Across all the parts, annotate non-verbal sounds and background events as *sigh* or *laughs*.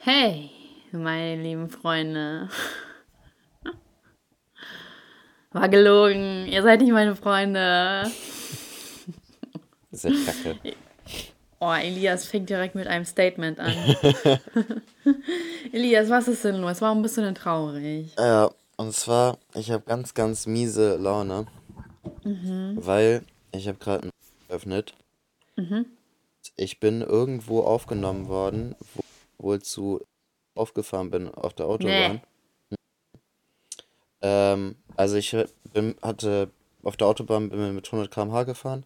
Hey, meine lieben Freunde. War gelogen. Ihr seid nicht meine Freunde. Das ist echt kacke. Oh, Elias fängt direkt mit einem Statement an. *laughs* Elias, was ist denn los? Warum bist du denn traurig? Ja, und zwar, ich habe ganz, ganz miese Laune, weil ich habe gerade ein geöffnet. Ich bin irgendwo aufgenommen worden, wo wozu aufgefahren bin auf der Autobahn. Ähm, also ich bin, hatte auf der Autobahn bin mit 100 km/h gefahren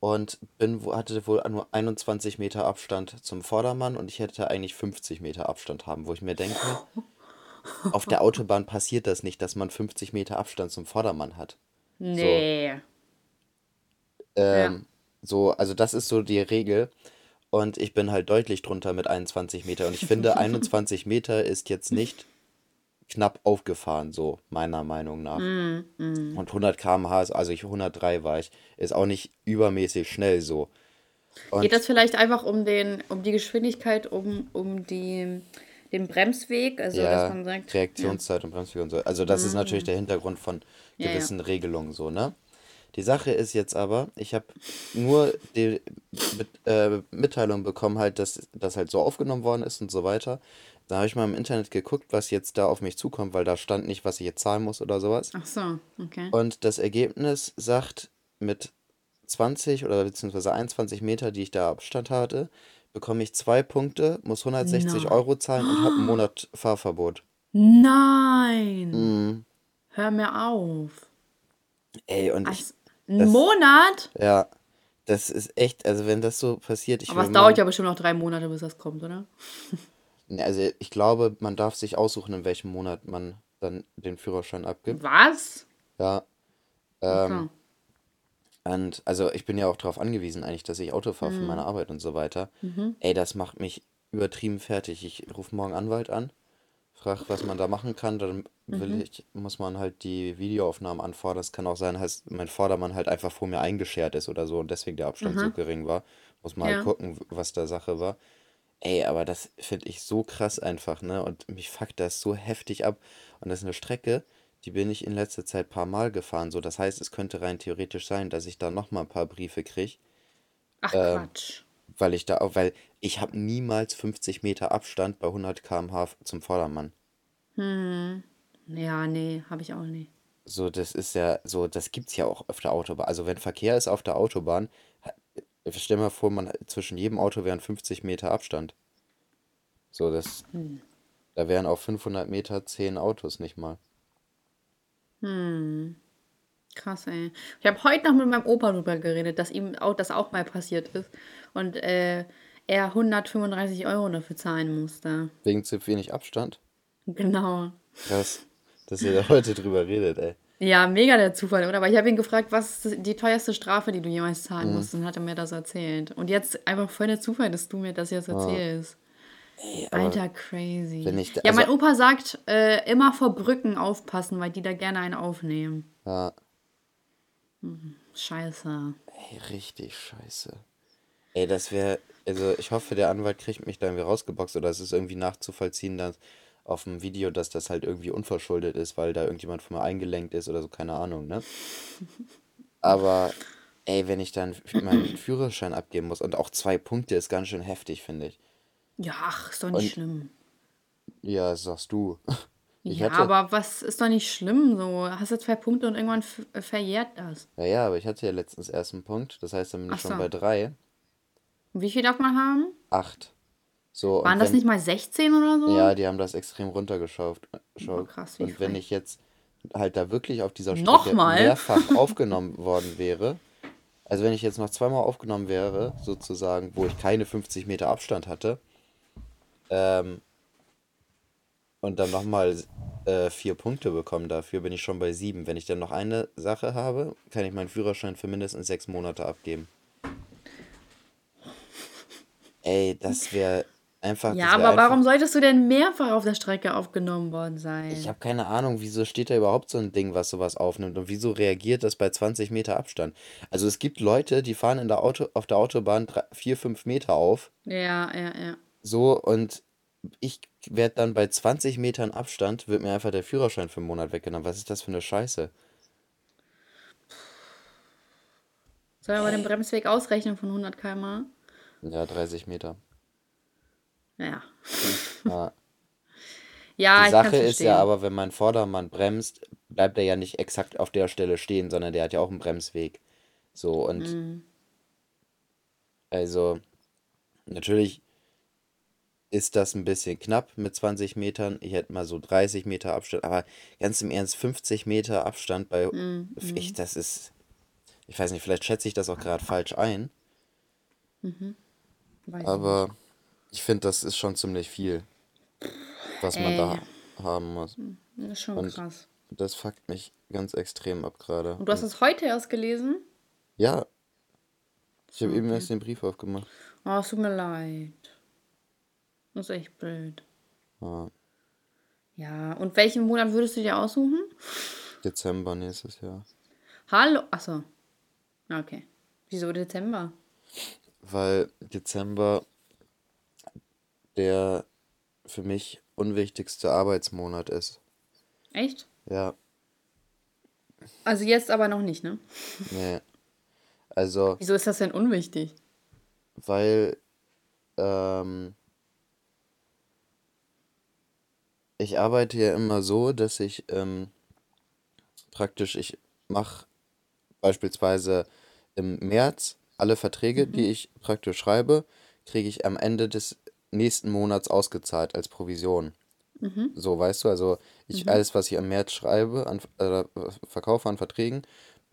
und bin, hatte wohl nur 21 Meter Abstand zum Vordermann und ich hätte eigentlich 50 Meter Abstand haben, wo ich mir denke, *laughs* auf der Autobahn passiert das nicht, dass man 50 Meter Abstand zum Vordermann hat. Nee. Ähm, so, also das ist so die Regel. Und ich bin halt deutlich drunter mit 21 Meter. Und ich finde, *laughs* 21 Meter ist jetzt nicht knapp aufgefahren, so meiner Meinung nach. Mm, Und 100 km/h, ist, also ich 103 war ich, ist auch nicht übermäßig schnell so. Und Geht das vielleicht einfach um den, um die Geschwindigkeit, um, um die, den Bremsweg? Also, ja, dass man sagt, ja. Reaktionszeit und Bremsweg und so. Also das ist natürlich der Hintergrund von Ja, ja. gewissen Regelungen so, ne? Die Sache ist jetzt aber, ich habe nur die mit, äh, Mitteilung bekommen, halt, dass das halt so aufgenommen worden ist und so weiter. Da habe ich mal im Internet geguckt, was jetzt da auf mich zukommt, weil da stand nicht, was ich jetzt zahlen muss oder sowas. Ach so, okay. Und das Ergebnis sagt, mit 20 oder beziehungsweise 21 Meter, die ich da Abstand hatte, bekomme ich zwei Punkte, muss 160 Nein. Euro zahlen und habe einen *gasps* Monat Fahrverbot. Nein! Mhm. Hör mir auf. Ey, und ich, Also, ein Monat? ja, das ist echt, also wenn das so passiert, ich Aber es dauert ja bestimmt noch drei Monate, bis das kommt, oder? *laughs* Also ich glaube, man darf sich aussuchen, in welchem Monat man dann den Führerschein abgibt. Was? Ja, Okay. ähm, und also ich bin ja auch darauf angewiesen eigentlich, dass ich Auto fahre für Mhm. meine Arbeit und so weiter. Ey, das macht mich übertrieben fertig. Ich rufe morgen Anwalt an, frage, was man da machen kann. Dann will Mhm. ich, muss man halt die Videoaufnahmen anfordern. Es kann auch sein, dass mein Vordermann halt einfach vor mir eingeschert ist oder so und deswegen der Abstand so gering war. Muss man halt Ja. gucken, was da Sache war. Ey, aber das finde ich so krass einfach, ne? Und mich fuckt das so heftig ab. Und das ist eine Strecke, die bin ich in letzter Zeit paar Mal gefahren. So, das heißt, es könnte rein theoretisch sein, dass ich da noch mal ein paar Briefe kriege, Ach ähm, Quatsch. weil ich da auch, weil ich habe niemals 50 Meter Abstand bei 100 km/h zum Vordermann. Ja, nee, habe ich auch nicht. So, das ist ja, so, das gibt's ja auch auf der Autobahn. Also wenn Verkehr ist auf der Autobahn, ha- stell mal vor, man zwischen jedem Auto wären 50 Meter Abstand. So, das, da wären auf 500 Meter 10 Autos nicht mal. Krass, ey. Ich habe heute noch mit meinem Opa drüber geredet, dass ihm auch das auch mal passiert ist. Und äh, er 135 Euro dafür zahlen musste. Wegen zu wenig Abstand. Genau. Krass, dass ihr da heute drüber redet, ey. Ja, mega der Zufall, oder? Aber ich habe ihn gefragt, was ist die teuerste Strafe, die du jemals Mhm. zahlen musst? Und hat er mir das erzählt. Und jetzt einfach voll der Zufall, dass du mir das jetzt erzählst. aber Alter, crazy. ich da- ja, mein also- Opa sagt, äh, immer vor Brücken aufpassen, weil die da gerne einen aufnehmen. Ja, Scheiße. ey, richtig scheiße. Ey, das wäre, also ich hoffe, der Anwalt kriegt mich da irgendwie rausgeboxt oder es ist irgendwie nachzuvollziehen, dass auf dem Video, dass das halt irgendwie unverschuldet ist, weil da irgendjemand von mir eingelenkt ist oder so, keine Ahnung, ne? *laughs* Aber, ey, wenn ich dann meinen Führerschein abgeben muss und auch zwei Punkte ist ganz schön heftig, finde ich. Ja, ach, ist doch nicht Und- schlimm. Ja, sagst du. *laughs* Ich ja, hatte, aber was ist doch nicht schlimm so? Hast du zwei Punkte und irgendwann äh, verjährt das. ja, ja, aber ich hatte ja letztens erst einen Punkt, das heißt, dann bin ich Ach schon so. bei drei, wie viel darf man haben? acht. So, Waren und das wenn, nicht mal 16 oder so? Ja, die haben das extrem runtergeschraubt. Oh, krass, wie Und wenn frech. ich jetzt halt da wirklich auf dieser Strecke Nochmal? mehrfach *laughs* aufgenommen worden wäre, also wenn ich jetzt noch zweimal aufgenommen wäre, sozusagen, wo ich keine 50 Meter Abstand hatte, ähm, und dann nochmal äh, vier Punkte bekommen dafür, bin ich schon bei sieben. Wenn ich dann noch eine Sache habe, kann ich meinen Führerschein für mindestens sechs Monate abgeben. Ey, das wäre einfach. Ja, wär aber einfach warum solltest du denn mehrfach auf der Strecke aufgenommen worden sein? Ich habe keine Ahnung, wieso steht da überhaupt so ein Ding, was sowas aufnimmt und wieso reagiert das bei 20 Meter Abstand? Also es gibt Leute, die fahren in der Auto, auf der Autobahn 4, 5 Meter auf, Ja, ja, ja. so und ich werde dann bei 20 Metern Abstand, wird mir einfach der Führerschein für einen Monat weggenommen. Was ist das für eine Scheiße? Soll aber den Bremsweg ausrechnen von 100 km/h? Ja, 30 Meter. Ja. Ja. *laughs* Ja, Die Sache ist ja aber, wenn mein Vordermann bremst, bleibt er ja nicht exakt auf der Stelle stehen, sondern der hat ja auch einen Bremsweg. So, und Mhm. also natürlich ist das ein bisschen knapp mit 20 Metern. Ich hätte mal so 30 Meter Abstand, aber ganz im Ernst, 50 Meter Abstand bei Mhm. ich, das ist, ich weiß nicht, vielleicht schätze ich das auch gerade falsch ein, Weiß ich nicht. aber ich finde, das ist schon ziemlich viel, was man Ey, da haben muss. das ist schon Und krass. das fuckt mich ganz extrem ab gerade. Und du hast es heute erst gelesen? Ja, ich habe eben okay. erst den Brief aufgemacht. Oh, es tut mir leid. Das ist echt blöd. Ja, Ja, und welchen Monat würdest du dir aussuchen? Dezember nächstes Jahr. Hallo. Achso. Okay. Wieso Dezember? Weil Dezember der für mich unwichtigste Arbeitsmonat ist. Echt? Ja, Also jetzt aber noch nicht, ne? nee. Also, Wieso ist das denn unwichtig? weil ähm, ich arbeite ja immer so, dass ich ähm, praktisch, ich mache beispielsweise im März alle Verträge, die ich praktisch schreibe, kriege ich am Ende des nächsten Monats ausgezahlt als Provision. So, weißt du, also ich alles, was ich im März schreibe, an, äh, verkaufe an Verträgen,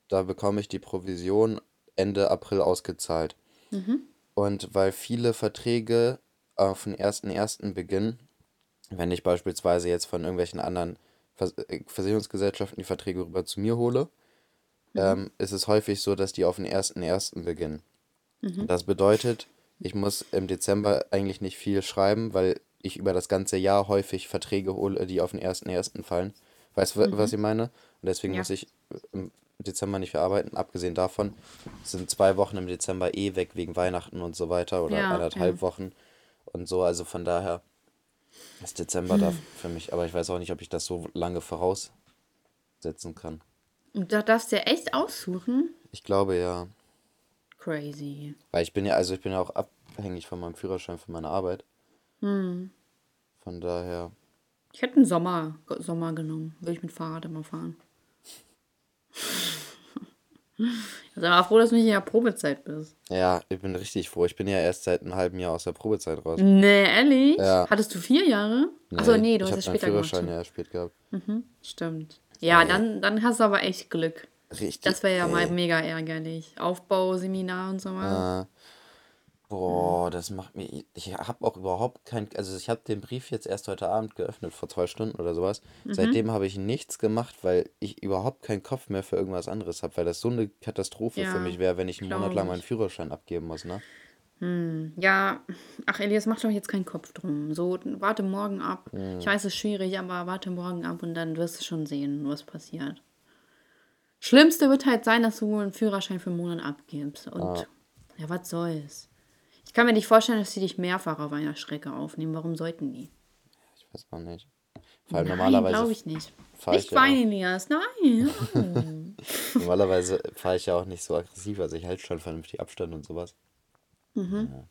da bekomme ich die Provision Ende April ausgezahlt. Und weil viele Verträge auf den 1.1. beginnen, wenn ich beispielsweise jetzt von irgendwelchen anderen Vers äh, Versicherungsgesellschaften die Verträge rüber zu mir hole, ähm, ist es häufig so, dass die auf den 1.1. beginnen. Das bedeutet, ich muss im Dezember eigentlich nicht viel schreiben, weil ich über das ganze Jahr häufig Verträge hole, die auf den 1.1. fallen. Weißt du, wa- was ich meine? Und deswegen Ja. muss ich im Dezember nicht viel arbeiten. Abgesehen davon sind zwei Wochen im Dezember eh weg wegen Weihnachten und so weiter oder Ja, anderthalb ja. Wochen und so. Also von daher ist Dezember da für mich. Aber ich weiß auch nicht, ob ich das so lange voraussetzen kann. Und da darfst du ja echt aussuchen? Ich glaube ja. Crazy. Weil ich bin ja, also ich bin ja auch abhängig von meinem Führerschein für meine Arbeit. Hm. Von daher. Ich hätte einen Sommer, Sommer genommen. Würde ich mit Fahrrad immer fahren. *laughs* Sei mal froh, dass du nicht in der Probezeit bist. Ja, ich bin richtig froh. Ich bin ja erst seit einem halben Jahr aus der Probezeit raus. Nee, ehrlich? Ja. Hattest du vier Jahre? Achso, nee, du ich hast meinen später gemacht. Führerschein ja erst spät gehabt. Stimmt. Ja, dann, dann hast du aber echt Glück. Richtig. Das wäre ja ey. mal mega ärgerlich. Aufbauseminar und so was. Äh, boah, das macht mir. Ich habe auch überhaupt kein. Also, ich habe den Brief jetzt erst heute Abend geöffnet, vor zwei Stunden oder sowas. Mhm. Seitdem habe ich nichts gemacht, weil ich überhaupt keinen Kopf mehr für irgendwas anderes habe, weil das so eine Katastrophe für Ja, mich wäre, wenn ich einen Monat lang meinen. Führerschein abgeben muss, ne? Ja, ach Elias, mach doch jetzt keinen Kopf drum. So, warte morgen ab. Mhm. Ich weiß, es ist schwierig, aber warte morgen ab und dann wirst du schon sehen, was passiert. Schlimmste wird halt sein, dass du einen Führerschein für einen Monat abgibst. Und ja, was soll's? Ich kann mir nicht vorstellen, dass sie dich mehrfach auf einer Strecke aufnehmen. Warum sollten die? Ich weiß auch nicht. Allem Nein, normalerweise. glaube ich nicht. Nicht ja weinen, Elias. Nein. *laughs* Normalerweise fahre ich ja auch nicht so aggressiv, also ich halte schon vernünftig Abstand und sowas. Ja.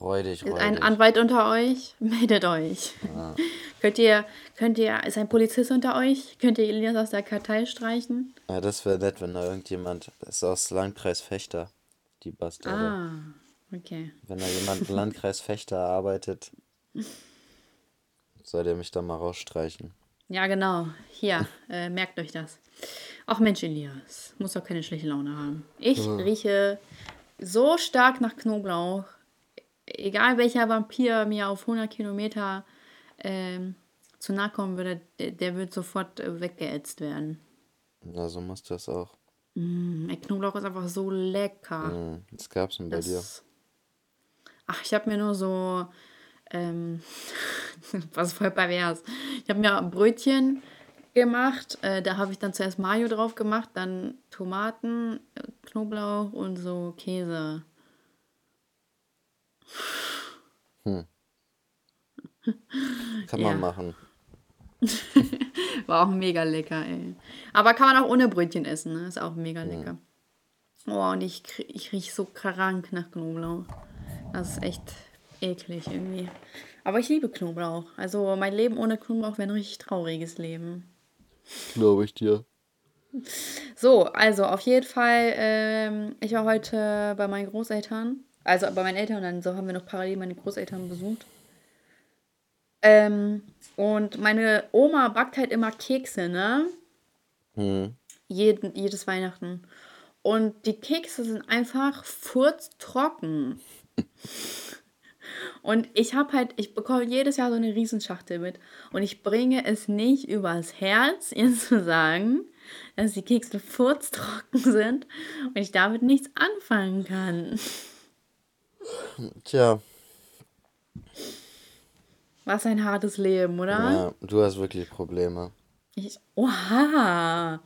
Räudig, Ist räudig. ein Anwalt unter euch? *laughs* Meldet euch. *laughs* könnt ihr, könnt ihr, ist ein Polizist unter euch? Könnt ihr Elias aus der Kartei streichen? Ja, das wäre nett, wenn da irgendjemand, das ist aus Landkreis Fechter, die Bastarde. Ah, okay. Wenn da jemand im Landkreis *laughs* Fechter arbeitet, soll der mich da mal rausstreichen. Ja, genau. Hier, äh, merkt euch das. Ach Mensch, Elias, muss doch keine schlechte Laune haben. Ich rieche so stark nach Knoblauch. Egal welcher Vampir mir auf 100 Kilometer ähm, zu nahe kommen würde, der, der wird sofort äh, weggeätzt werden. Ja, so muss das auch. Mm, ey, Knoblauch ist einfach so lecker. Hm, Was gab's denn bei dir? Das, ach, ich habe mir nur so, ähm, *laughs* was voll pervers. Ich habe mir Brötchen gemacht. Äh, da habe ich dann zuerst Mayo drauf gemacht, dann Tomaten, Knoblauch und so Käse. Hm. Kann man machen. *laughs* War auch mega lecker, ey. Aber kann man auch ohne Brötchen essen, ne? Ist auch mega lecker. Oh, und ich, ich rieche so krank nach Knoblauch. Das ist echt eklig irgendwie. Aber ich liebe Knoblauch. Also mein Leben ohne Knoblauch wäre ein richtig trauriges Leben. Glaube ich dir. So, also auf jeden Fall, ähm, ich war heute bei meinen Großeltern, also bei meinen Eltern und dann so haben wir noch parallel meine Großeltern besucht. Ähm, und meine Oma backt halt immer Kekse, ne? Hm. Jeden, jedes Weihnachten. Und die Kekse sind einfach furztrocken. Und ich habe halt, ich bekomme jedes Jahr so eine Riesenschachtel mit. Und ich bringe es nicht übers Herz, *laughs* ihr zu sagen, dass die Kekse furztrocken sind und ich damit nichts anfangen kann. Tja, Was ein hartes Leben, oder? ja, du hast wirklich Probleme. Ich, oha!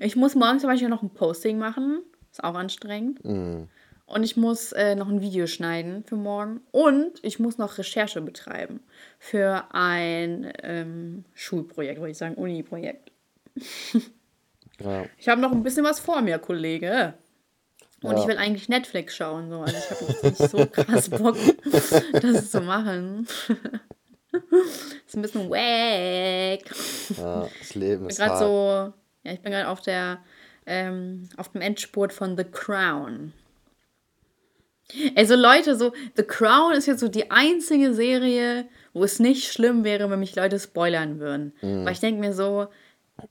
Ich muss morgen zum Beispiel noch ein Posting machen. Ist auch anstrengend. Mhm. Und ich muss äh, noch ein Video schneiden für morgen. Und ich muss noch Recherche betreiben für ein ähm, Schulprojekt, würde ich sagen, Uni-Projekt. *laughs* Ja. Ich habe noch ein bisschen was vor mir, Kollege. Und Ja. ich will eigentlich Netflix schauen. So. Also ich habe jetzt nicht so krass Bock, *laughs* das zu machen. *laughs* ist ein bisschen wack. ja, das Leben bin ist gerade hart. so, ja, ich bin gerade auf der, ähm, auf dem Endspurt von The Crown. Also Leute, so The Crown ist jetzt so die einzige Serie, wo es nicht schlimm wäre, wenn mich Leute spoilern würden. Weil ich denke mir so,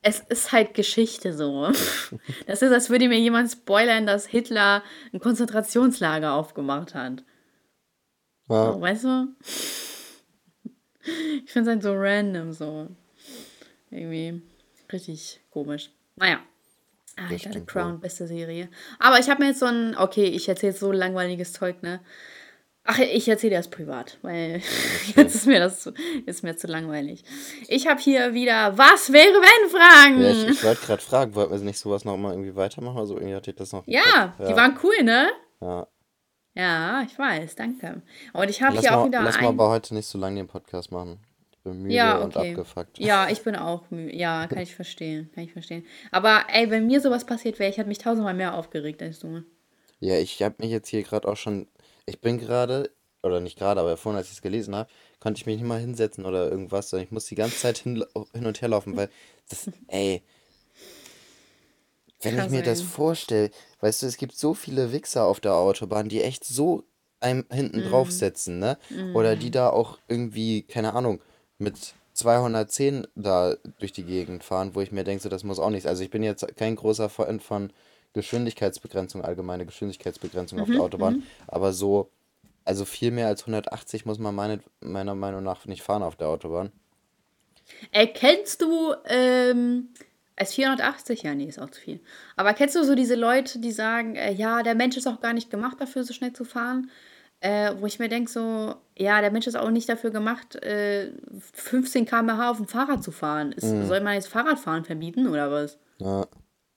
es ist halt Geschichte so. *laughs* Das ist, als würde mir jemand spoilern, dass Hitler ein Konzentrationslager aufgemacht hat. Ja, So, weißt du? Ich finde es halt so random so. Irgendwie richtig komisch. Naja. Alter, The stimmt Crown, beste Serie. Aber ich habe mir jetzt so ein, okay, ich erzähle jetzt so langweiliges Zeug, ne? Ach, ich erzähle das privat, weil *laughs* jetzt ist mir das zu, ist mir zu langweilig. Ich habe hier wieder Was wäre wenn Fragen. ja ich, ich wollte gerade fragen, wollten wir nicht sowas noch mal irgendwie weitermachen? Also irgendwie hatte ich das noch. Ja, die waren cool, ne? Ja. Ja, ich weiß, danke. Und ich habe hier auch mal, wieder lass ein... mal aber heute nicht so lange den Podcast machen. Bin müde Ja, und okay. abgefuckt. Ja, *laughs* ich bin auch müde. Ja, kann ich verstehen. Kann ich verstehen. Aber ey, wenn mir sowas passiert wäre, ich hätte mich tausendmal mehr aufgeregt als du. Ja, ich habe mich jetzt hier gerade auch schon. Ich bin gerade, oder nicht gerade, aber vorhin, als ich es gelesen habe, konnte ich mich nicht mal hinsetzen oder irgendwas, sondern ich muss die ganze Zeit hin, hin und her laufen, weil das, ey. Wenn ich mir das vorstelle, weißt du, es gibt so viele Wichser auf der Autobahn, die echt so einem hinten Mhm. draufsetzen, ne? Oder die da auch irgendwie, keine Ahnung, mit 210 da durch die Gegend fahren, wo ich mir denke, so, das muss auch nichts. Also ich bin jetzt kein großer Freund von Geschwindigkeitsbegrenzung, allgemeine Geschwindigkeitsbegrenzung auf Mhm, der Autobahn, aber so, also viel mehr als 180 muss man meine, meiner Meinung nach nicht fahren auf der Autobahn. Erkennst du, ähm, als 480? Ja, nee, ist auch zu viel. Aber kennst du so diese Leute, die sagen, äh, ja, der Mensch ist auch gar nicht gemacht dafür, so schnell zu fahren? Äh, wo ich mir denke, so, ja, der Mensch ist auch nicht dafür gemacht, äh, 15 km/h auf dem Fahrrad zu fahren. Ist, Soll man jetzt Fahrradfahren verbieten oder was? Ja,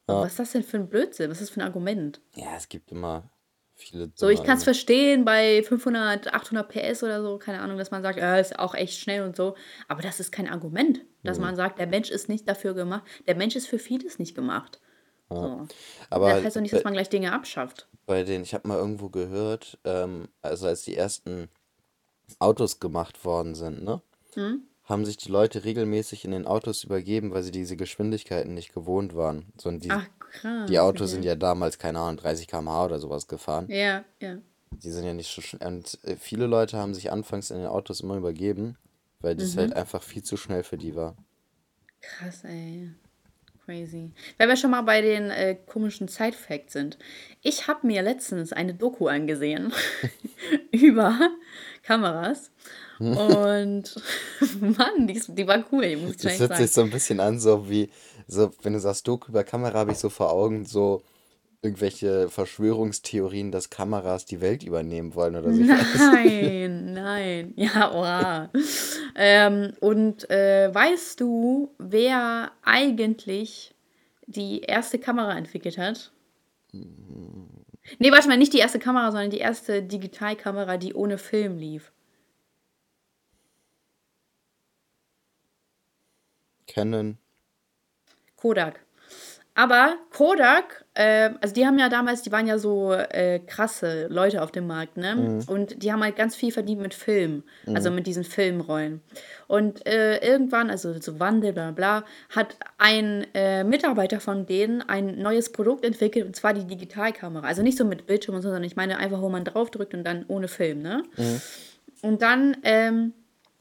Was ist das denn für ein Blödsinn? Was ist das für ein Argument? ja es gibt immer viele So, ich kann es verstehen bei 500, 800 PS oder so, keine Ahnung, dass man sagt, ja, ist auch echt schnell und so. Aber das ist kein Argument, dass man sagt, der Mensch ist nicht dafür gemacht. Der Mensch ist für vieles nicht gemacht. So. Aber das heißt doch nicht, dass man gleich Dinge abschafft. Bei den, ich habe mal irgendwo gehört, ähm, also als die ersten Autos gemacht worden sind, ne? Hm? Haben sich die Leute regelmäßig in den Autos übergeben, weil sie diese Geschwindigkeiten nicht gewohnt waren. So, die, Ach, krass. die Autos okay. sind ja damals, keine Ahnung, 30 km/h oder sowas gefahren. Ja, ja. Die sind ja nicht so schnell. Und äh, viele Leute haben sich anfangs in den Autos immer übergeben, weil Mhm. das halt einfach viel zu schnell für die war. Krass, ey. Crazy. Wenn wir schon mal bei den äh, komischen Side-Facts sind. Ich habe mir letztens eine Doku angesehen *laughs* über Kameras. Und *laughs* Mann, die, die war cool, die muss ich Das hört sagen. sich so ein bisschen an, so wie, so, wenn du sagst, Doku über Kamera, habe ich so vor Augen, so irgendwelche Verschwörungstheorien, dass Kameras die Welt übernehmen wollen oder so. Nein, nein. Ja, oha. Ähm, und äh, weißt du, wer eigentlich die erste Kamera entwickelt hat? Nee, warte mal, nicht die erste Kamera, sondern die erste Digitalkamera, die ohne Film lief. Canon. Kodak. Aber Kodak, äh, also die haben ja damals, die waren ja so äh, krasse Leute auf dem Markt, ne? Mhm. Und die haben halt ganz viel verdient mit Film, also mit diesen Filmrollen. Und äh, irgendwann, also so Wandel, bla bla, hat ein äh, Mitarbeiter von denen ein neues Produkt entwickelt, und zwar die Digitalkamera. Also nicht so mit Bildschirm und so, sondern ich meine einfach, wo man draufdrückt und dann ohne Film, ne? Und dann ähm,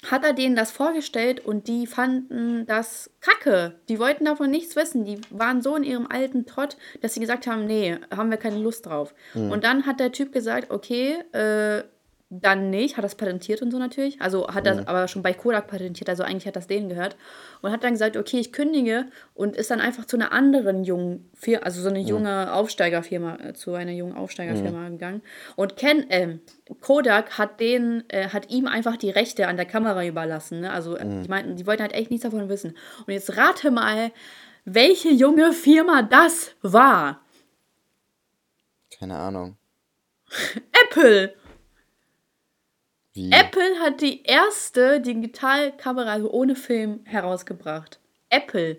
hat er denen das vorgestellt und die fanden das kacke. Die wollten davon nichts wissen. Die waren so in ihrem alten Trott, dass sie gesagt haben, nee, haben wir keine Lust drauf. Und dann hat der Typ gesagt, okay, äh, dann nicht, hat das patentiert und so natürlich. Also hat das aber schon bei Kodak patentiert, also eigentlich hat das denen gehört. Und hat dann gesagt, okay, ich kündige und ist dann einfach zu einer anderen jungen Firma, also so eine junge Aufsteigerfirma, äh, zu einer jungen Aufsteigerfirma gegangen. Und Ken, ähm, Kodak hat den, äh, hat ihm einfach die Rechte an der Kamera überlassen. Ne? Also äh, die meinten, die wollten halt echt nichts davon wissen. Und jetzt rate mal, welche junge Firma das war. Keine Ahnung. *laughs* Apple! Wie? Apple hat die erste Digitalkamera also ohne Film herausgebracht. Apple.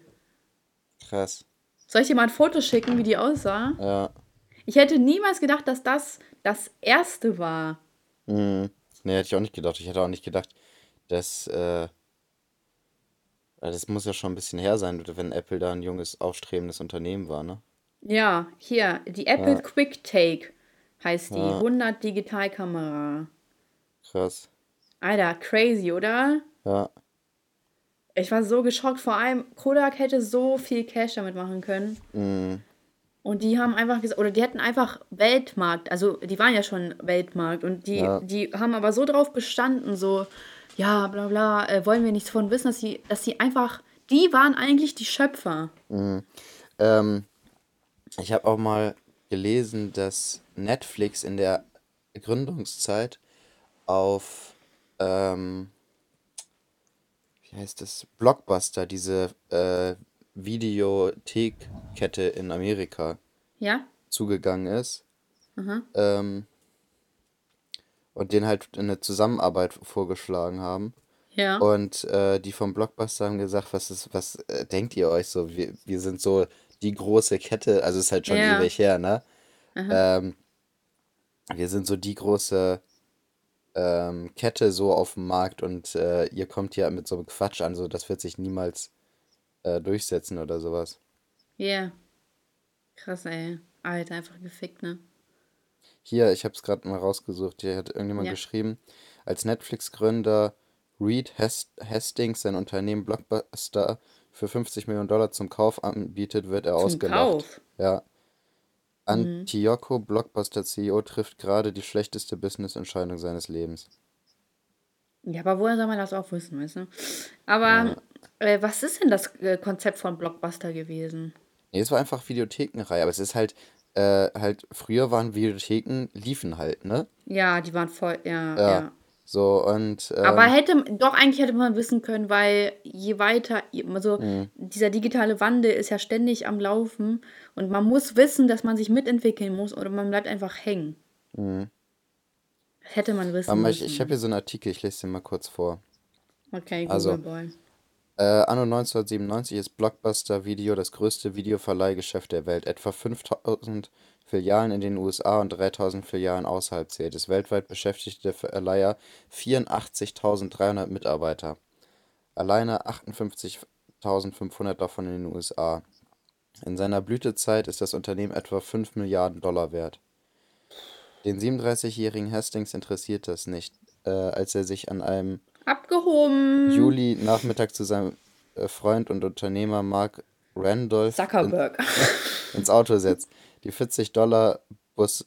Krass. Soll ich dir mal ein Foto schicken, wie die aussah? Ja. Ich hätte niemals gedacht, dass das das erste war. Mhm. Nee, hätte ich auch nicht gedacht. Ich hätte auch nicht gedacht, dass, äh, das muss ja schon ein bisschen her sein, wenn Apple da ein junges, aufstrebendes Unternehmen war, ne? Ja, hier, die Apple Ja. Quick Take heißt die. Ja. 100 Digitalkamera. Krass. Alter, crazy, oder? Ja. Ich war so geschockt. Vor allem, Kodak hätte so viel Cash damit machen können. Mhm. Und die haben einfach gesagt, oder die hätten einfach Weltmarkt, also die waren ja schon Weltmarkt und die, Ja. die haben aber so drauf bestanden, so, ja, bla bla, äh, wollen wir nichts von wissen, dass sie, dass sie einfach, die waren eigentlich die Schöpfer. Ähm, ich habe auch mal gelesen, dass Netflix in der Gründungszeit auf, ähm, wie heißt das, Blockbuster, diese äh, Videothekkette in Amerika, Ja? zugegangen ist. Aha. Ähm, und denen halt eine Zusammenarbeit vorgeschlagen haben. Ja. Und äh, die vom Blockbuster haben gesagt, was ist, was äh, denkt ihr euch so? Wir, wir sind so die große Kette, also ist halt schon Ja. ewig her, ne? Ähm, wir sind so die große ähm, Kette so auf dem Markt und äh, ihr kommt hier mit so einem Quatsch an, so das wird sich niemals äh, durchsetzen oder sowas. Ja. Krass, ey. Alter, einfach gefickt, ne? Hier, ich habe es gerade mal rausgesucht. Hier hat irgendjemand Ja. geschrieben, als Netflix-Gründer Reed Hast Hastings sein Unternehmen Blockbuster für 50 Millionen Dollar zum Kauf anbietet, wird er Zum ausgelacht. Kauf. Ja. Antioco, Blockbuster-CEO, trifft gerade die schlechteste Business-Entscheidung seines Lebens. Ja, aber woher soll man das auch wissen, weißt du? Aber äh, was ist denn das äh, Konzept von Blockbuster gewesen? Nee, es war einfach Videothekenreihe, aber es ist halt, äh, halt, früher waren Videotheken, liefen halt, ne? Ja, die waren voll, ja, Ja. ja. So, und, Aber ähm, hätte, doch, eigentlich hätte man wissen können, weil je weiter, also Mhm. dieser digitale Wandel ist ja ständig am Laufen und man muss wissen, dass man sich mitentwickeln muss oder man bleibt einfach hängen. Das hätte man wissen mal, ich, ich müssen. habe hier so einen Artikel, ich lese den mal kurz vor. Okay, also, Boy. Äh, anno 1997 ist Blockbuster Video das größte Videoverleihgeschäft der Welt. Etwa 5000 Filialen in den USA und 3000 Filialen außerhalb zählt es. Weltweit beschäftigte der Verleiher 84.300 Mitarbeiter. Alleine 58.500 davon in den USA. In seiner Blütezeit ist das Unternehmen etwa 5 Milliarden Dollar wert. Den 37-jährigen Hastings interessiert das nicht, äh, als er sich an einem Abgehoben. Juli Nachmittag zu seinem äh, Freund und Unternehmer Mark Randolph in, Zuckerberg. *laughs* ins Auto setzt. Die 40 Dollar Bus,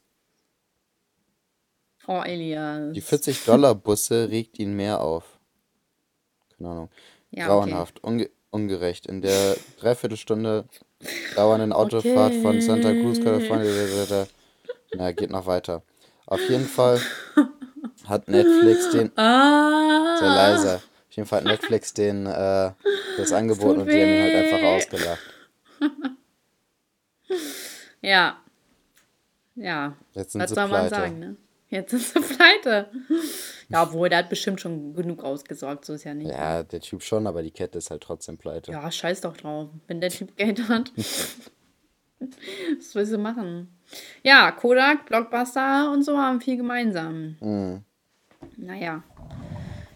Oh, Elias. die 40 Dollar Busse regt ihn mehr auf. Keine Ahnung. Ja, okay. Grauenhaft, unge ungerecht. In der Dreiviertelstunde dauernden Autofahrt von Santa Cruz, Kalifornien, na, geht noch weiter. Auf jeden Fall hat Netflix den, Ah. sehr leise, auf jeden Fall hat Netflix den, äh, das angeboten und die haben ihn halt einfach ausgelacht. *laughs* Ja. Ja. Jetzt sind Was sie soll man pleite. sagen, ne? Jetzt sind sie *laughs* pleite. Ja, obwohl, der hat bestimmt schon genug ausgesorgt, so ist ja nicht. Ja, der Typ schon, aber die Kette ist halt trotzdem pleite. Ja, scheiß doch drauf. Wenn der Typ Geld hat. *laughs* Was willst du machen? Ja, Kodak, Blockbuster und so haben viel gemeinsam. Mhm. Naja.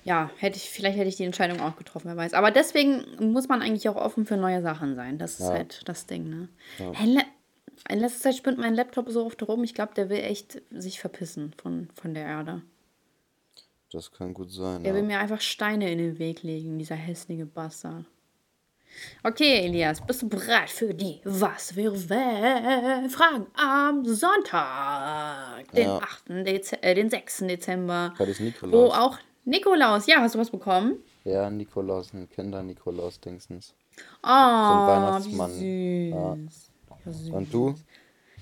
Ja, hätte ich, vielleicht hätte ich die Entscheidung auch getroffen, wer weiß. Aber deswegen muss man eigentlich auch offen für neue Sachen sein. Das ist Ja. halt das Ding, ne? Ja. Hey, in letzter Zeit spinnt mein Laptop so oft rum. Ich glaube, der will echt sich verpissen von, von der Erde. Das kann gut sein. Will Ja. mir einfach Steine in den Weg legen, dieser hässliche Bastard. Okay, Elias, bist du bereit für die Was wäre wenn Fragen am Sonntag, den Ja. 8. Dez äh, den 6. Dezember, Heute ist wo Nikolaus. auch Nikolaus, ja, hast du was bekommen? Ja, Nikolaus, ein Oh, Kinder-Nikolaus-Dingsens. wie Weihnachtsmann. süß. Ja, süß. Und du?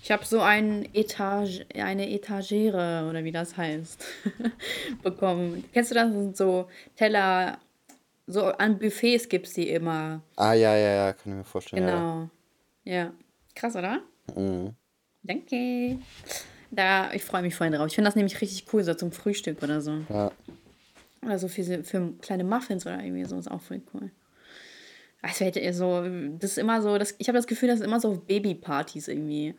Ich habe so ein Etage, eine Etagere oder wie das heißt *laughs* bekommen. Kennst du das? Das sind so Teller, so an Buffets gibt es die immer. Ah, ja, ja, ja, kann ich mir vorstellen. Genau. Ja. Krass, oder? Ja. Mhm. Danke. Da, ich freue mich voll drauf. Ich finde das nämlich richtig cool, so zum Frühstück oder so. ja. Oder so für, für kleine Muffins oder irgendwie so, ist auch voll cool. Also hätte ihr so, das ist immer so, das, ich habe das Gefühl, das ist immer so Babypartys irgendwie.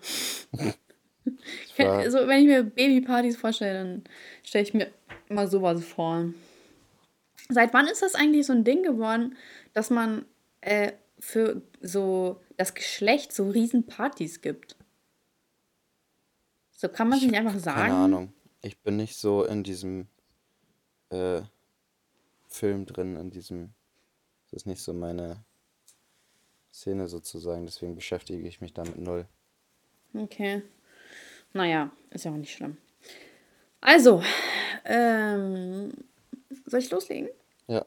*laughs* also wenn ich mir Babypartys vorstelle, dann stelle ich mir immer sowas vor. Seit wann ist das eigentlich so ein Ding geworden, dass man äh, für so das Geschlecht so riesen Partys gibt? So kann man es nicht einfach sagen. Keine Ahnung. Ich bin nicht so in diesem äh, Film drin, in diesem. Das ist nicht so meine Szene sozusagen, deswegen beschäftige ich mich damit null. Okay. Naja, ist ja auch nicht schlimm. Also, ähm, soll ich loslegen? Ja.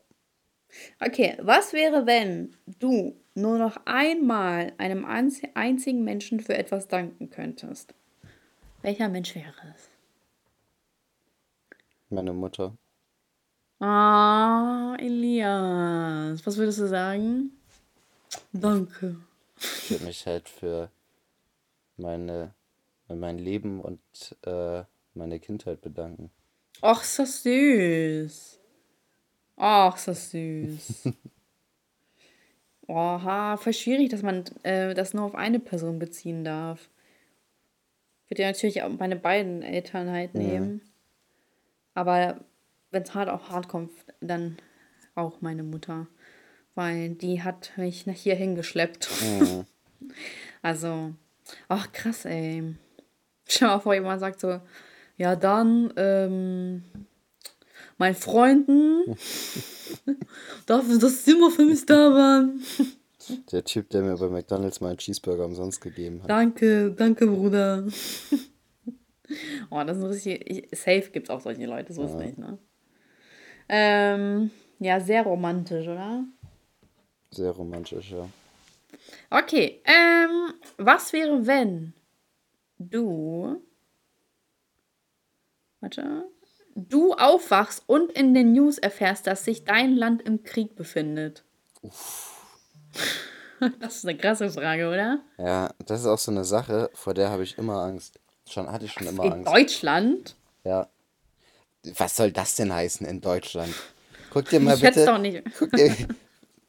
Okay, was wäre, wenn du nur noch einmal einem einzi- einzigen Menschen für etwas danken könntest? Welcher Mensch wäre es? Meine Mutter. Ah, Elias. Was würdest du sagen? Danke. Ich würde mich halt für meine, mein Leben und äh, meine Kindheit bedanken. Och, ist das süß. Och, ist das süß. *laughs* Oha, voll schwierig, dass man äh, das nur auf eine Person beziehen darf. Ich würde ja natürlich auch meine beiden Eltern halt nehmen. Aber wenn es hart auf hart kommt, dann auch meine Mutter. Weil die hat mich nach hier hingeschleppt. Mhm. *laughs* Also, ach krass, ey. Stell dir mal vor, jemand sagt so, ja dann, ähm, mein Freunden, dafür, *laughs* dass sie immer für mich da waren. Der Typ, der mir bei McDonalds mal einen Cheeseburger umsonst gegeben hat. Danke, danke, Bruder. oh, das ist ein richtig, ich- safe gibt es auch solche Leute, so ist nicht, ne? Ähm, ja, sehr romantisch, oder? Sehr romantisch, ja. Okay, ähm, was wäre, wenn du, warte, du aufwachst und in den News erfährst, dass sich dein Land im Krieg befindet? *laughs* Das ist eine krasse Frage, oder? Ja, das ist auch so eine Sache, vor der habe ich immer Angst. Schon hatte ich schon immer In Angst. Deutschland? Ja. Was soll das denn heißen in Deutschland? Guck dir mal Ich bitte. doch nicht. Guck dir, *laughs*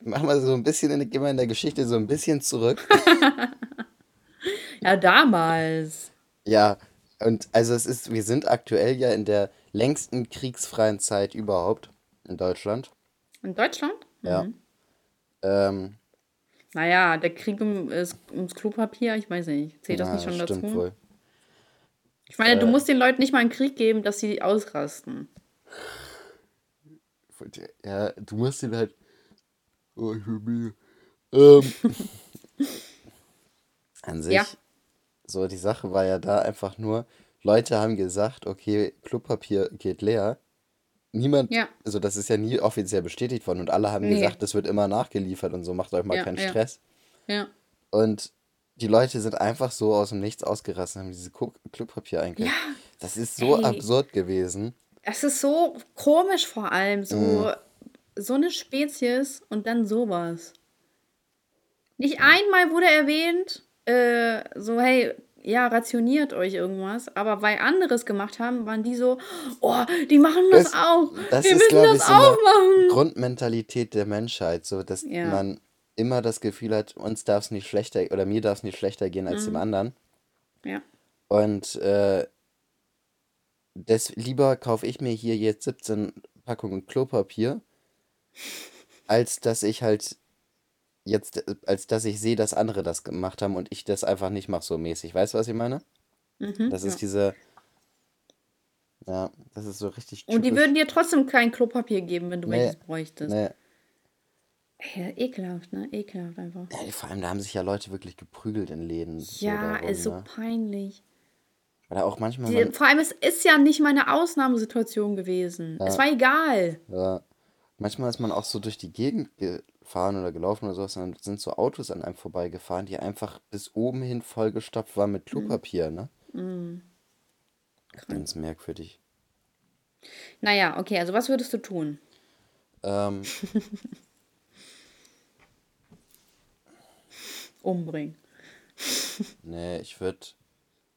mach mal so ein bisschen, in, geh mal in der Geschichte so ein bisschen zurück. *laughs* Ja, damals. Ja, und also es ist, wir sind aktuell ja in der längsten kriegsfreien Zeit überhaupt in Deutschland. In Deutschland? Ja. Ähm, Naja, der Krieg um, ums Klopapier, ich weiß nicht. Zählt das na, nicht schon stimmt dazu? wohl. Ich meine, du musst den Leuten nicht mal einen Krieg geben, dass sie ausrasten. Ja, du musst ihn halt. Oh, ich bin müde. Ähm, *laughs* an sich, Ja. so die Sache war ja da einfach nur, Leute haben gesagt, okay, Klopapier geht leer. Niemand, Ja. also das ist ja nie offiziell bestätigt worden und alle haben Nee. gesagt, das wird immer nachgeliefert und so, macht euch mal Ja, keinen ja. Stress. Ja. Und die Leute sind einfach so aus dem Nichts ausgerastet, haben diese Ko- Klopapier eingekauft. Das ist so ey. absurd gewesen. Es ist so komisch vor allem, so, Mhm. So eine Spezies und dann sowas. Nicht einmal wurde erwähnt, äh, so, hey, ja, rationiert euch irgendwas, aber weil andere es gemacht haben, waren die so, oh, die machen das, das auch. Das Wir ist, müssen das ich, so auch machen. Grundmentalität der Menschheit, so dass ja. man immer das Gefühl hat, uns darf es nicht schlechter oder mir darf es nicht schlechter gehen als mhm. dem anderen. Ja. Und äh, das, lieber kaufe ich mir hier jetzt 17 Packungen Klopapier, als dass ich halt jetzt, als dass ich sehe, dass andere das gemacht haben und ich das einfach nicht mache so mäßig. Weißt du, was ich meine? Mhm, das ist ja. diese. Ja, das ist so richtig typisch. Und die würden dir trotzdem kein Klopapier geben, wenn du nee, welches bräuchtest. Nee. Ja, ekelhaft, ne? Ekelhaft einfach. Ja, vor allem, da haben sich ja Leute wirklich geprügelt in Läden. Ja, so ist so ne? peinlich. Oder auch manchmal. Die, vor allem, es ist ja nicht meine Ausnahmesituation gewesen. Ja. Es war egal. Ja. Manchmal ist man auch so durch die Gegend gefahren oder gelaufen oder sowas, und dann sind so Autos an einem vorbeigefahren, die einfach bis oben hin vollgestopft waren mit mhm. Klopapier, ne? Mhm. Ganz merkwürdig. Naja, okay, also was würdest du tun? Ähm. *laughs* Umbringen. nee, ich würde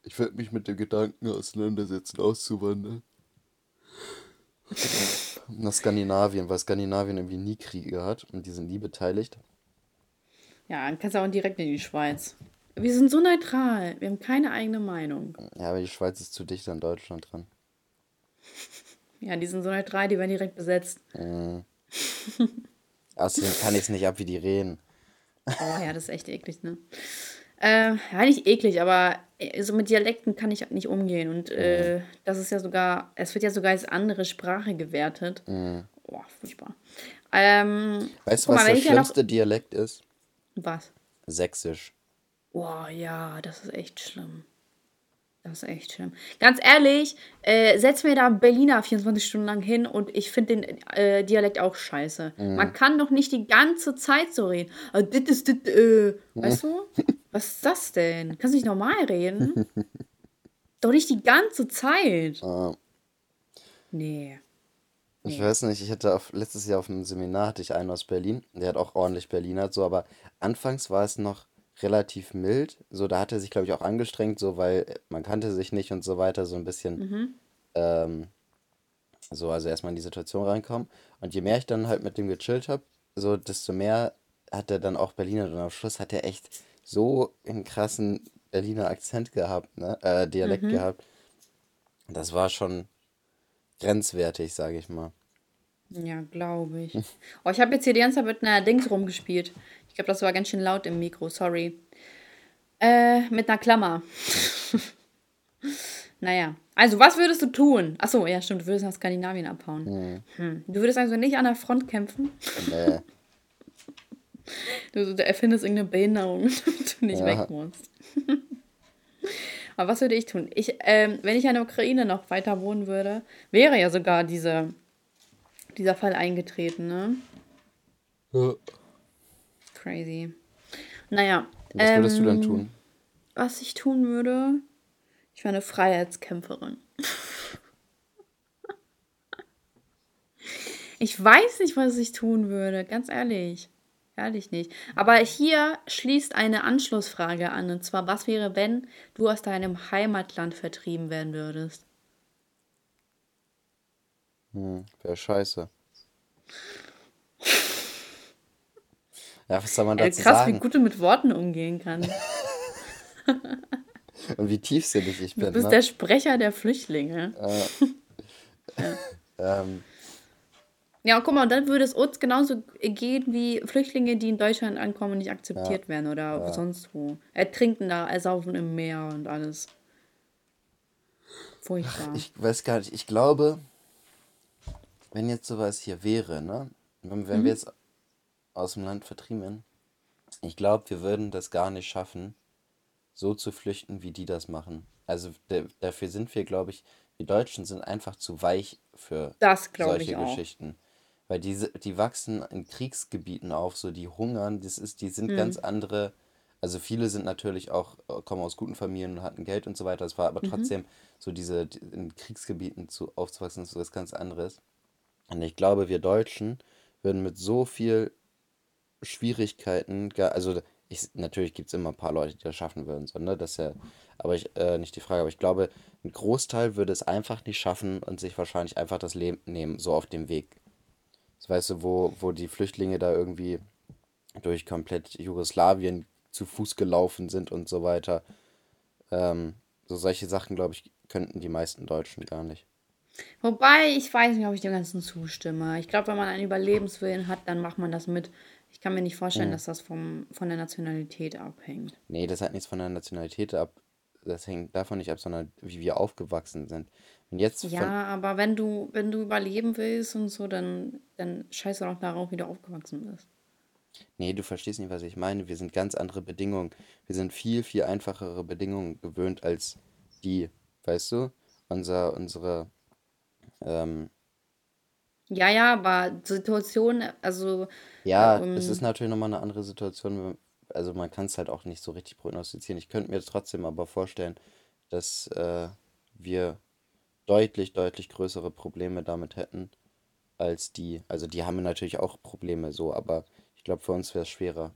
ich würd mich mit dem Gedanken auseinandersetzen, auszuwandern. Nach Skandinavien, weil Skandinavien irgendwie nie Kriege hat und die sind nie beteiligt. Ja, dann kannst du auch direkt in die Schweiz. Wir sind so neutral, wir haben keine eigene Meinung. Ja, aber die Schweiz ist zu dicht an Deutschland dran. *laughs* Ja, die sind so neutral, die werden direkt besetzt. Mhm. Außerdem kann ich es nicht ab, wie die reden. Oh ja, das ist echt eklig, ne? Äh, ja, nicht eklig, aber äh, so mit Dialekten kann ich nicht umgehen. Und äh, mhm. das ist ja sogar, es wird ja sogar als andere Sprache gewertet. Mhm. Boah, furchtbar. Ähm, weißt du, was mal, der schlimmste ja noch... Dialekt ist? Was? Sächsisch. Boah, ja, das ist echt schlimm. Das ist echt schlimm. Ganz ehrlich, äh, setz mir da Berliner 24 Stunden lang hin und ich finde den äh, Dialekt auch scheiße. Mhm. Man kann doch nicht die ganze Zeit so reden. Ah, das ist, das, äh, weißt du? *laughs* Was ist das denn? Kannst du nicht normal reden? *laughs* doch nicht die ganze Zeit. Uh. Nee. Ich weiß nicht, ich hatte auf, letztes Jahr auf einem Seminar hatte ich einen aus Berlin, der hat auch ordentlich Berliner, so, aber anfangs war es noch relativ mild. So, da hat er sich, glaube ich, auch angestrengt, so, weil man kannte sich nicht und so weiter, so ein bisschen. Mhm. Ähm, so, also erstmal in die Situation reinkommen. Und je mehr ich dann halt mit dem gechillt habe, so, desto mehr hat er dann auch Berliner. Und am Schluss hat er echt so einen krassen Berliner Akzent gehabt, ne? Äh, Dialekt mhm. gehabt. Das war schon grenzwertig, sage ich mal. Ja, glaube ich. Oh, ich habe jetzt hier die ganze Zeit mit einer Dings rumgespielt glaube, das war ganz schön laut im Mikro, sorry. Äh, mit einer Klammer. *laughs* naja. Also, was würdest du tun? Achso, ja, stimmt, du würdest nach Skandinavien abhauen. Mhm. Hm. Du würdest also nicht an der Front kämpfen? Nee. *laughs* Du, du erfindest irgendeine Behinderung, *laughs* damit du nicht ja. weg musst. Aber was würde ich tun? Ich, ähm, wenn ich in der Ukraine noch weiter wohnen würde, wäre ja sogar diese, dieser Fall eingetreten, ne? Ja. Crazy. Naja. Was würdest ähm, du dann tun? Was ich tun würde? Ich wäre eine Freiheitskämpferin. *laughs* ich weiß nicht, was ich tun würde, ganz ehrlich. Ehrlich nicht. Aber hier schließt eine Anschlussfrage an. Und zwar, was wäre, wenn du aus deinem Heimatland vertrieben werden würdest? Hm, wäre scheiße. Ja, was soll man dazu krass, sagen? wie gut du mit Worten umgehen kannst. *laughs* Und wie tiefsinnig ich bin. Du bist ne? der Sprecher der Flüchtlinge. Äh, ja. *laughs* ähm. ja, guck mal, und dann würde es uns genauso gehen wie Flüchtlinge, die in Deutschland ankommen und nicht akzeptiert ja. werden oder ja. sonst wo. Ertrinken da, ersaufen im Meer und alles. Furchtbar. Ach, ich weiß gar nicht, ich glaube, wenn jetzt sowas hier wäre, ne? Wenn, wenn mhm. wir jetzt aus dem Land vertrieben Ich glaube, wir würden das gar nicht schaffen, so zu flüchten, wie die das machen. Also dafür sind wir, glaube ich, wir Deutschen sind einfach zu weich für solche Geschichten. Weil die, die wachsen in Kriegsgebieten auf, so die hungern, das ist, die sind mhm. ganz andere. Also viele sind natürlich auch, kommen aus guten Familien und hatten Geld und so weiter. Es war aber mhm. trotzdem so diese in Kriegsgebieten zu, aufzuwachsen, ist was ganz anderes. Und ich glaube, wir Deutschen würden mit so viel Schwierigkeiten, also ich, natürlich gibt es immer ein paar Leute, die das schaffen würden, so, ne? Das ja, aber ich, äh, nicht die Frage, aber ich glaube, ein Großteil würde es einfach nicht schaffen und sich wahrscheinlich einfach das Leben nehmen, so auf dem Weg. Das weißt du, wo, wo die Flüchtlinge da irgendwie durch komplett Jugoslawien zu Fuß gelaufen sind und so weiter. Ähm, so solche Sachen, glaube ich, könnten die meisten Deutschen gar nicht. Wobei, ich weiß nicht, ob ich dem Ganzen zustimme. Ich glaube, wenn man einen Überlebenswillen hat, dann macht man das mit. Ich kann mir nicht vorstellen, Mhm. dass das vom, von der Nationalität abhängt. Nee, das hat nichts von der Nationalität ab. Das hängt davon nicht ab, sondern wie wir aufgewachsen sind. Und jetzt Ja, aber wenn du, wenn du überleben willst und so, dann, dann scheiß doch darauf, wie du aufgewachsen bist. nee, du verstehst nicht, was ich meine. Wir sind ganz andere Bedingungen. Wir sind viel, viel einfachere Bedingungen gewöhnt als die, weißt du? Unser, unsere, ähm, Ja, ja, aber Situation, also, ja, es ähm, ist natürlich nochmal eine andere Situation. Also man kann es halt auch nicht so richtig prognostizieren. Ich könnte mir trotzdem aber vorstellen, dass äh, wir deutlich, deutlich größere Probleme damit hätten als die. Also die haben natürlich auch Probleme so, aber ich glaube, für uns wäre es schwerer,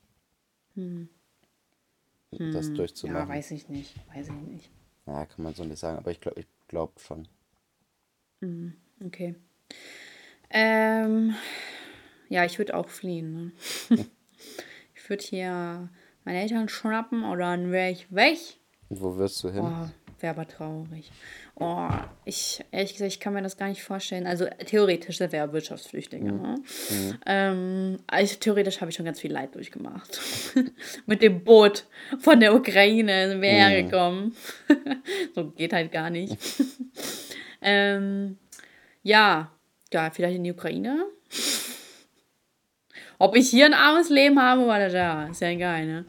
das ja, durchzumachen. weiß ich nicht, weiß ich nicht. Ja, kann man so nicht sagen, aber ich glaube, ich glaube schon. Okay. Ähm, ja, ich würde auch fliehen. Ne? *laughs* Ich würde hier meine Eltern schnappen oder dann wäre ich weg. Wo wirst du hin? Oh, wäre aber traurig. Oh, ich, ehrlich gesagt, ich kann mir das gar nicht vorstellen. Also theoretisch, das wäre Wirtschaftsflüchtlinge. Ne? Ähm, also theoretisch habe ich schon ganz viel Leid durchgemacht. *laughs* Mit dem Boot von der Ukraine sind wir hergekommen. *laughs* so geht halt gar nicht. ähm, ja, ja, vielleicht in die Ukraine. Ob ich hier ein armes Leben habe oder da, ist ja egal, ne?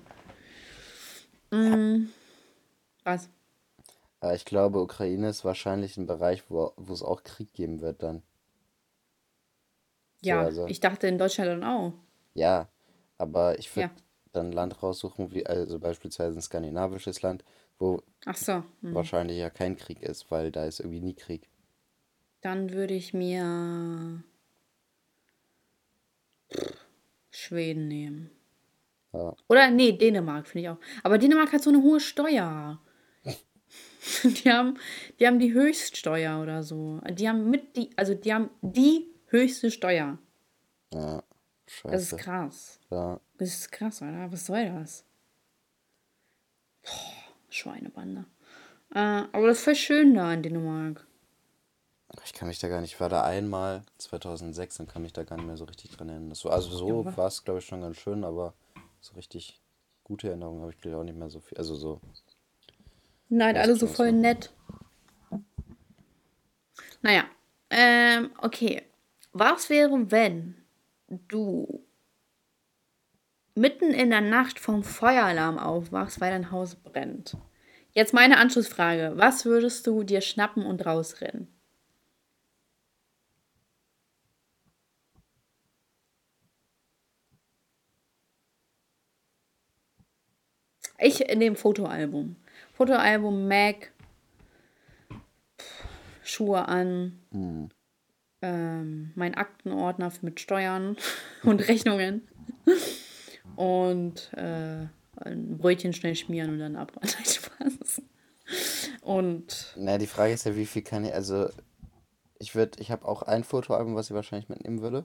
Mm, was? Ich glaube, Ukraine ist wahrscheinlich ein Bereich, wo, wo es auch Krieg geben wird dann. So, Ja, also, ich dachte in Deutschland dann auch. ja, aber ich würde Ja. dann ein Land raussuchen, wie, also beispielsweise ein skandinavisches Land, wo Ach so. Hm. wahrscheinlich ja kein Krieg ist, weil da ist irgendwie nie Krieg. Dann würde ich mir Schweden nehmen. Ja. Oder nee, Dänemark finde ich auch. Aber Dänemark hat so eine hohe Steuer. *laughs* Die haben, die haben die Höchststeuer oder so. Die haben mit die, also die haben die höchste Steuer. Ja, Das ist scheiße. krass. Ja. Das ist krass, Alter. Was soll das? Boah, Schweinebande. Äh, aber das ist voll schön da in Dänemark. Ich kann mich da gar nicht, ich war da einmal 2006 und kann mich da gar nicht mehr so richtig dran erinnern. War, also so war es, glaube ich, schon ganz schön, aber so richtig gute Erinnerungen habe ich glaube ich auch nicht mehr so viel. Also so, Nein, alle so voll nett. Naja, ähm, okay. Was wäre, wenn du mitten in der Nacht vom Feueralarm aufwachst, weil dein Haus brennt? Jetzt meine Anschlussfrage. Was würdest du dir schnappen und rausrennen? Ich in dem Fotoalbum. Fotoalbum, Mac, Schuhe an, ähm, mein Aktenordner mit Steuern *laughs* und Rechnungen und äh, ein Brötchen schnell schmieren und dann ab. *laughs* Spaß. Und na, die Frage ist ja, wie viel kann ich, also ich würde, ich habe auch ein Fotoalbum, was ich wahrscheinlich mitnehmen würde.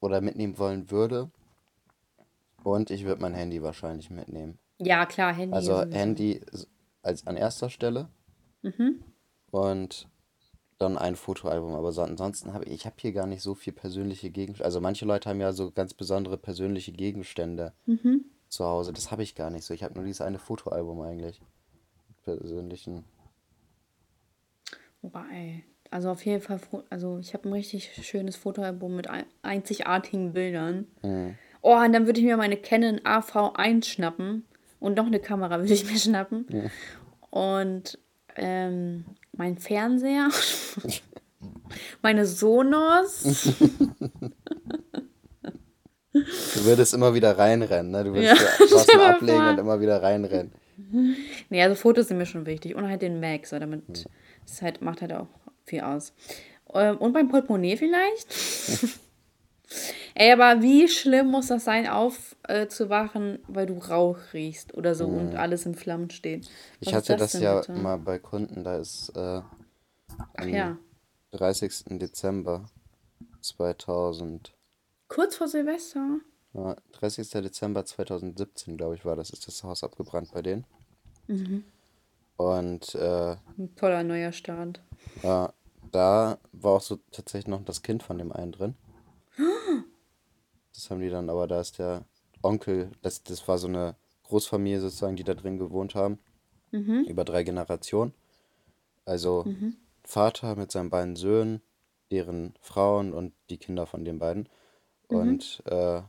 Oder mitnehmen wollen würde. Und ich würde mein Handy wahrscheinlich mitnehmen. ja, klar, Handy. Also. Handy als an erster Stelle. Und dann ein Fotoalbum. Aber so, ansonsten habe ich, ich habe hier gar nicht so viel persönliche Gegenstände. Also manche Leute haben ja so ganz besondere persönliche Gegenstände zu Hause. Das habe ich gar nicht so. Ich habe nur dieses eine Fotoalbum eigentlich. Mit persönlichen. Wobei, also auf jeden Fall, also ich habe ein richtig schönes Fotoalbum mit ein- einzigartigen Bildern. Oh, und dann würde ich mir meine Canon AV1 schnappen und noch eine Kamera würde ich mir schnappen. Und ähm, mein Fernseher, *laughs* meine Sonos. *laughs* Du würdest immer wieder reinrennen, ne? Du Ja, würdest ja, *laughs* was mal ablegen vor. und immer wieder reinrennen. Nee, also Fotos sind mir schon wichtig. Und halt den Mac, so damit das halt, macht halt auch viel aus. Ähm, und beim Portemonnaie vielleicht? Ey, aber wie schlimm muss das sein, aufzuwachen, äh, weil du Rauch riechst oder so und alles in Flammen steht? Was Ich hatte das das ja bitte? mal bei Kunden, da ist äh, am ja, 30. Dezember 2000, kurz vor Silvester. ja, 30. Dezember 2017, glaube ich, war das, ist das Haus abgebrannt bei denen. Und äh, Ein toller neuer Start. ja, da war auch so tatsächlich noch das Kind von dem einen drin. *gasps* Das haben die dann, aber da ist der Onkel, das, das war so eine Großfamilie sozusagen, die da drin gewohnt haben, über drei Generationen. Also Vater mit seinen beiden Söhnen, deren Frauen und die Kinder von den beiden. Und äh,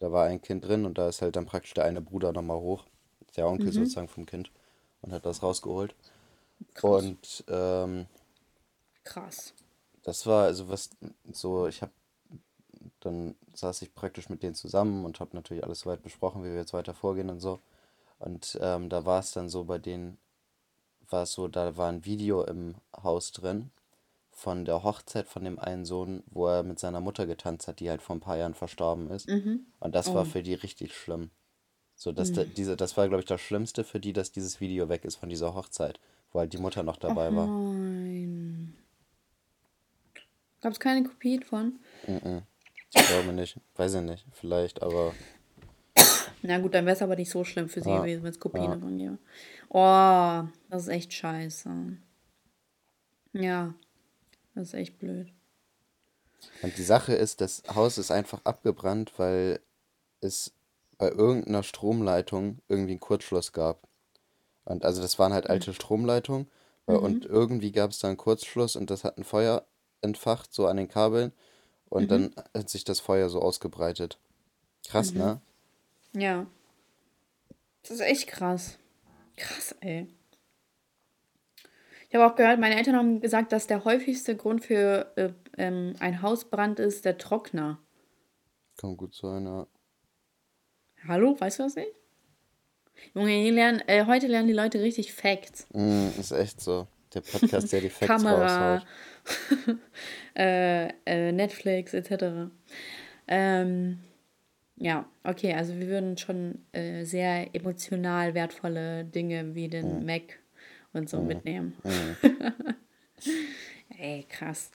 da war ein Kind drin und da ist halt dann praktisch der eine Bruder nochmal hoch, der Onkel sozusagen vom Kind, und hat das rausgeholt. Krass. Und ähm, Krass. das war also was so, ich habe dann saß ich praktisch mit denen zusammen und habe natürlich alles soweit besprochen, wie wir jetzt weiter vorgehen und so. Und ähm, da war es dann so, bei denen war es so, da war ein Video im Haus drin von der Hochzeit von dem einen Sohn, wo er mit seiner Mutter getanzt hat, die halt vor ein paar Jahren verstorben ist. Und das war Oh. für die richtig schlimm. So, dass da, diese, das war, glaube ich, das Schlimmste für die, dass dieses Video weg ist von dieser Hochzeit, wo halt die Mutter noch dabei war. Nein. Gab es keine Kopien von? Mhm. Ich glaube nicht. Weiß ich nicht. Vielleicht, aber Na gut, dann wäre es aber nicht so schlimm für sie ja, gewesen, wenn es Kopien ja. davon gäbe. Oh, das ist echt scheiße. Ja, das ist echt blöd. Und die Sache ist, das Haus ist einfach abgebrannt, weil es bei irgendeiner Stromleitung irgendwie einen Kurzschluss gab. Und also das waren halt alte Stromleitungen äh, und irgendwie gab es da einen Kurzschluss und das hat ein Feuer entfacht, so an den Kabeln. Und dann hat sich das Feuer so ausgebreitet. Krass, ne? Ja. Das ist echt krass. Krass, ey. Ich habe auch gehört, meine Eltern haben gesagt, dass der häufigste Grund für äh, ähm, ein Hausbrand ist der Trockner. Kann gut sein, ja. Hallo, weißt du das nicht? Junge, lernen, äh, heute lernen die Leute richtig Facts. Mm, ist echt so. Der Podcast, der die Facts Kamera, raushaut. *laughs* äh, äh, Netflix etc. Ähm, ja, okay, also wir würden schon äh, sehr emotional wertvolle Dinge wie den Mac und so mitnehmen. *laughs* Ey, krass.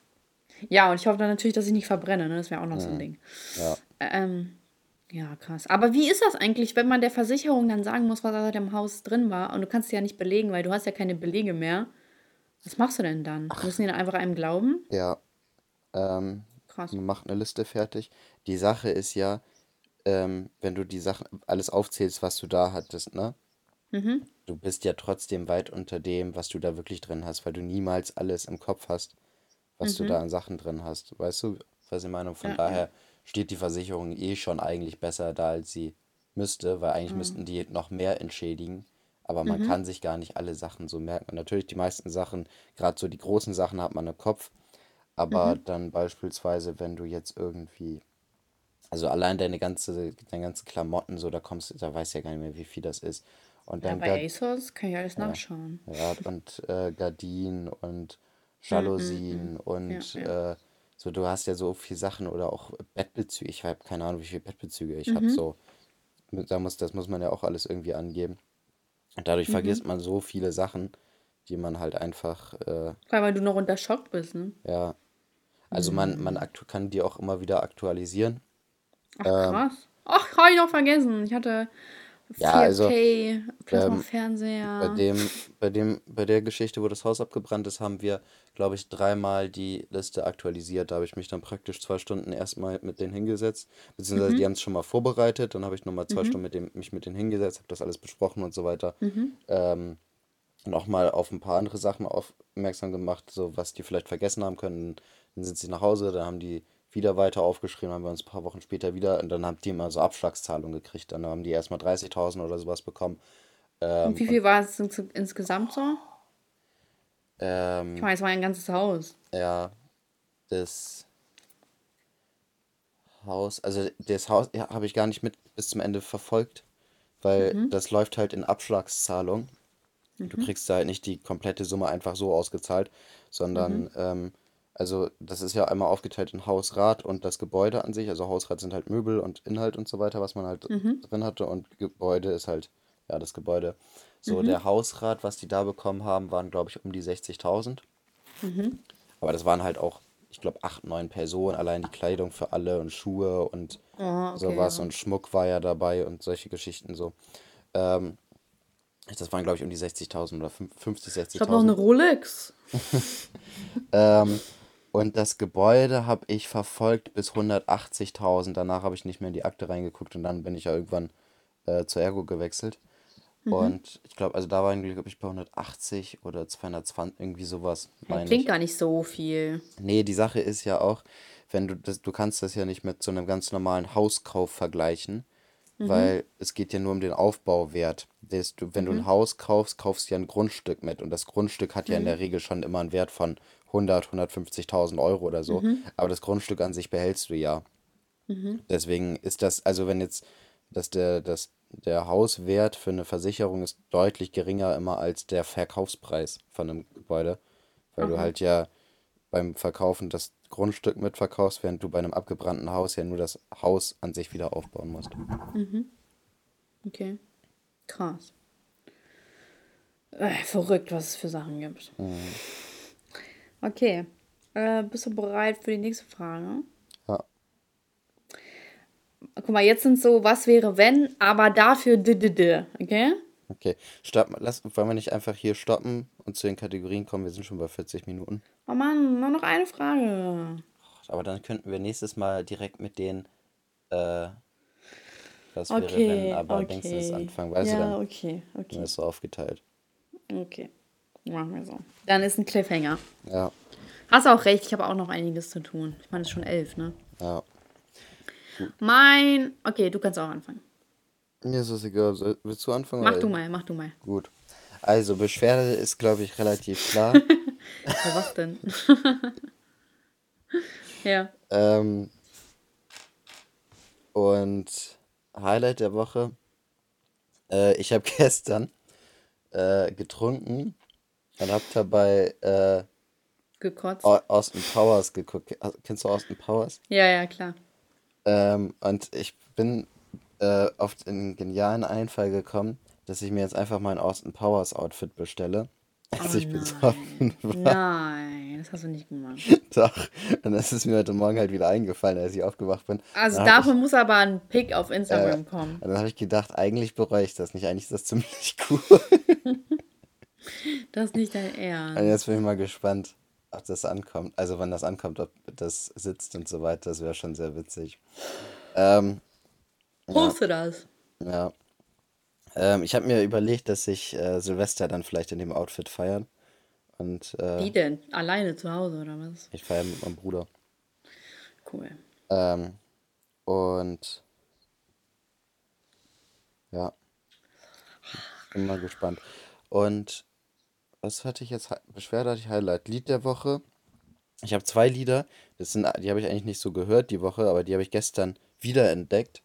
Ja, und ich hoffe dann natürlich, dass ich nicht verbrenne, ne? Das wäre auch noch so ein Ding. Ja. Ähm, ja, krass. Aber wie ist das eigentlich, wenn man der Versicherung dann sagen muss, was da im Haus drin war und du kannst es ja nicht belegen, weil du hast ja keine Belege mehr? Was machst du denn dann? Müssen die dann einfach einem glauben? Ja. Ähm, Krass. man macht eine Liste fertig. Die Sache ist ja, ähm, wenn du die Sachen alles aufzählst, was du da hattest, ne? Mhm. Du bist ja trotzdem weit unter dem, was du da wirklich drin hast, weil du niemals alles im Kopf hast, was du da an Sachen drin hast. Weißt du, was ich meine? Von Mhm. Ja, ja. daher steht die Versicherung eh schon eigentlich besser da, als sie müsste, weil eigentlich müssten die noch mehr entschädigen. Aber man kann sich gar nicht alle Sachen so merken. Und natürlich die meisten Sachen, gerade so die großen Sachen hat man im Kopf. Aber dann beispielsweise, wenn du jetzt irgendwie, also allein deine ganze, deine ganzen Klamotten, so, da kommst du, da weißt du ja gar nicht mehr, wie viel das ist. Und Ja, dann bei Gard ASOS kann ich alles nachschauen. ja, und äh, Gardinen und *laughs* Mhm, Jalousien und ja. äh, so, du hast ja so viel Sachen oder auch Bettbezüge. Ich habe keine Ahnung, wie viele Bettbezüge ich Mhm. habe. So, da muss, das muss man ja auch alles irgendwie angeben. Und dadurch Mhm. vergisst man so viele Sachen, die man halt einfach, äh, Vor allem, weil du noch unter Schock bist, ne? ja, also man, Mhm. man aktu kann die auch immer wieder aktualisieren. Ach, Ähm, krass. Ach, habe ich noch vergessen. Ich hatte ja, also 4K, Plasma ähm, bei Fernseher. dem, bei dem, bei der Geschichte, wo das Haus abgebrannt ist, haben wir, glaube ich, dreimal die Liste aktualisiert. Da habe ich mich dann praktisch zwei Stunden erstmal mit denen hingesetzt, beziehungsweise die haben es schon mal vorbereitet. Dann habe ich nochmal zwei Stunden mit dem, mich mit denen hingesetzt, habe das alles besprochen und so weiter. Ähm, nochmal auf ein paar andere Sachen aufmerksam gemacht, so was die vielleicht vergessen haben können. Dann sind sie nach Hause, dann haben die wieder weiter aufgeschrieben, haben wir uns ein paar Wochen später wieder und dann haben die immer so Abschlagszahlungen gekriegt. Dann haben die erstmal 30.000 oder sowas bekommen. Und Ähm, wie viel war es ins insgesamt so? ähm, Ich meine, es war ja ein ganzes Haus. Ja, das Haus, also das Haus ja, habe ich gar nicht mit bis zum Ende verfolgt, weil das läuft halt in Abschlagszahlung. Du kriegst da halt nicht die komplette Summe einfach so ausgezahlt, sondern ähm, Also das ist ja einmal aufgeteilt in Hausrat und das Gebäude an sich. Also Hausrat sind halt Möbel und Inhalt und so weiter, was man halt Mhm. drin hatte. Und Gebäude ist halt, ja, das Gebäude. So, Mhm. der Hausrat, was die da bekommen haben, waren, glaube ich, um die 60.000. Mhm. Aber das waren halt auch, ich glaube, acht, neun Personen. Allein die Kleidung für alle und Schuhe und Oh, okay, sowas. ja. Und Schmuck war ja dabei und solche Geschichten so. Ähm, das waren, glaube ich, um die 60.000 oder fünf- 50, Ich habe noch eine 60.000. Rolex. *laughs* Ähm, und das Gebäude habe ich verfolgt bis 180.000. Danach habe ich nicht mehr in die Akte reingeguckt und dann bin ich ja irgendwann äh, zur Ergo gewechselt. Mhm. Und ich glaube, also da waren wir, glaube ich, bei 180 oder 220, irgendwie sowas, Ja, klingt ich. gar nicht so viel. Nee, die Sache ist ja auch, wenn du das, du kannst das ja nicht mit so einem ganz normalen Hauskauf vergleichen, Mhm. weil es geht ja nur um den Aufbauwert. Das, du, wenn du Mhm. ein Haus kaufst, kaufst du ja ein Grundstück mit und das Grundstück hat ja in Mhm. der Regel schon immer einen Wert von 100, 150.000 Euro oder so, Mhm. aber das Grundstück an sich behältst du ja. Mhm. Deswegen ist das, also wenn jetzt, dass der, dass der Hauswert für eine Versicherung ist deutlich geringer immer als der Verkaufspreis von einem Gebäude, weil du Aha. halt ja beim Verkaufen das Grundstück mitverkaufst, während du bei einem abgebrannten Haus ja nur das Haus an sich wieder aufbauen musst. Mhm. Okay. Krass. Äh, verrückt, was es für Sachen gibt. Mhm. Okay. Äh, bist du bereit für die nächste Frage? Ja, Guck mal, jetzt sind so, was wäre wenn, aber dafür d -d -d, okay? okay. Stopp, lass, wollen wir nicht einfach hier stoppen und zu den Kategorien kommen? Wir sind schon bei 40 Minuten. Oh Mann, nur noch eine Frage. Aber dann könnten wir nächstes Mal direkt mit den, äh, was wäre, wenn, Okay, aber Dingsens okay. anfangen. Weißt du, Ja, dann okay, dann okay, ist so aufgeteilt. okay. Machen wir so. Dann ist ein Cliffhanger. Ja, Hast auch recht, ich habe auch noch einiges zu tun. Ich meine, es ist schon elf, ne? ja. Mein. Okay, du kannst auch anfangen. Mir ist es egal. Soll- Willst du anfangen? Mach oder du mal, mach du mal. Gut. Also, Beschwerde ist, glaube ich, relativ *laughs* klar. Ja, was denn? *laughs* ja. ähm, und Highlight der Woche. Äh, ich habe *laughs* gestern äh, getrunken und habe dabei äh, Gekotzt. Au- Austin Powers geguckt. Kennst du Austin Powers? Ja, ja, klar. Ähm, und ich bin äh, auf den genialen Einfall gekommen, dass ich mir jetzt einfach mein Austin Powers Outfit bestelle, *laughs* als Oh ich besoffen nein. war. Nein, das hast du nicht gemacht. *laughs* Doch. Und das ist mir heute Morgen halt wieder eingefallen, als ich aufgewacht bin. Also Dann hab dafür muss aber ein Pick auf ich, äh, Instagram kommen. und dann habe ich gedacht, eigentlich bereue ich das nicht. Eigentlich ist das ziemlich *laughs* cool. Das ist nicht dein Und Ernst. jetzt bin ich mal gespannt, ob das ankommt. Also wann das ankommt, ob das sitzt und so weiter. Das wäre schon sehr witzig. Ähm, ja, Poste das. ja. Ähm, ich habe mir überlegt, dass ich äh, Silvester dann vielleicht in dem Outfit feiern. Und äh, Wie denn? Alleine zu Hause oder was? ich feiere mit meinem Bruder. Cool. Ähm, und ja, bin mal gespannt. Und was hatte ich jetzt? Beschwerde hatte ich Highlight. Lied der Woche. Ich habe zwei Lieder. Das sind, die habe ich eigentlich nicht so gehört die Woche, aber die habe ich gestern wiederentdeckt.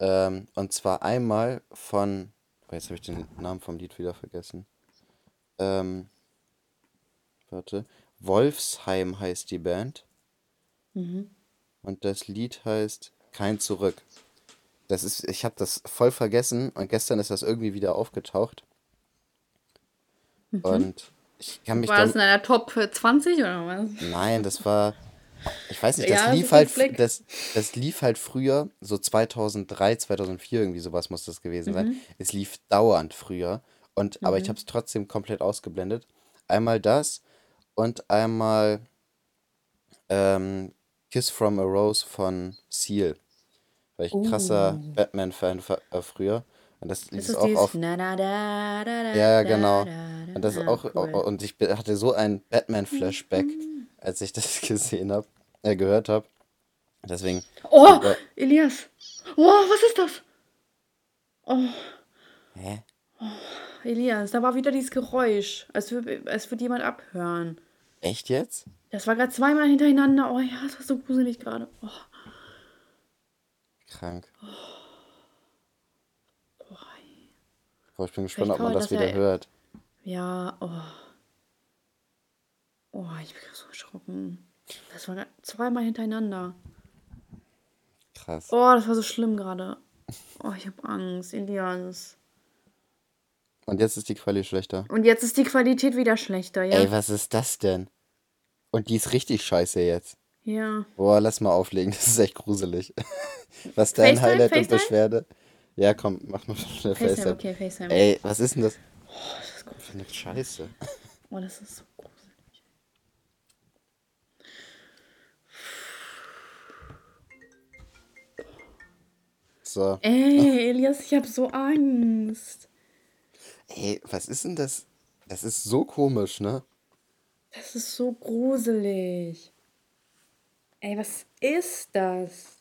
Ähm, und zwar einmal von. Oh, jetzt habe ich den Namen vom Lied wieder vergessen. Ähm, warte. Wolfsheim heißt die Band. Mhm. Und das Lied heißt Kein Zurück. Das ist, ich habe das voll vergessen und gestern ist das irgendwie wieder aufgetaucht. Und ich kann mich War das in einer Top 20 oder was? Nein, das war. Ich weiß nicht, das Ja, lief halt, Flick. das, das lief halt früher, so 2003, 2004, irgendwie sowas muss das gewesen sein. Es lief dauernd früher. Und, aber ich habe es trotzdem komplett ausgeblendet. Einmal das und einmal ähm, Kiss from a Rose von Seal. Weil ich ein krasser Batman-Fan war äh, früher. Und das Ist auch auf. na, na, da, da, da, Ja, genau. Und das ist da. auch, Ah, cool. und ich hatte so ein Batman-Flashback, als ich das *laughs* gesehen habe, äh, gehört habe. Deswegen, Oh, super. Elias. Oh, was ist das? Hä? Elias, da war wieder dieses Geräusch, als würde als würd jemand abhören. Echt jetzt? Das war gerade zweimal hintereinander. Oh ja, das war so gruselig gerade. Oh, Krank. boah. Boah, ich bin gespannt, ob man das wieder ja- hört. Ja, oh. Oh, ich bin so erschrocken. Das war zweimal hintereinander. Krass. Oh, das war so schlimm gerade. Oh, ich habe Angst, Elias. Und jetzt ist die Quali schlechter. Und jetzt ist die Qualität wieder schlechter, ja? Ey, was ist das denn? Und die ist richtig scheiße jetzt. Ja. Boah, lass mal auflegen, *laughs* das ist echt gruselig. *laughs* Was dein FaceTime, Highlight und FaceTime? Beschwerde? Ja, komm, mach mal schnell FaceTime, FaceTime. okay, FaceTime. Ey, was ist denn das Oh, das ist gruselig. für eine Scheiße? *laughs* Oh, das ist so gruselig. So. Ey, Elias, ich habe so Angst. Ey, was ist denn das? Das ist so komisch, ne? Das ist so gruselig. Ey, was ist das?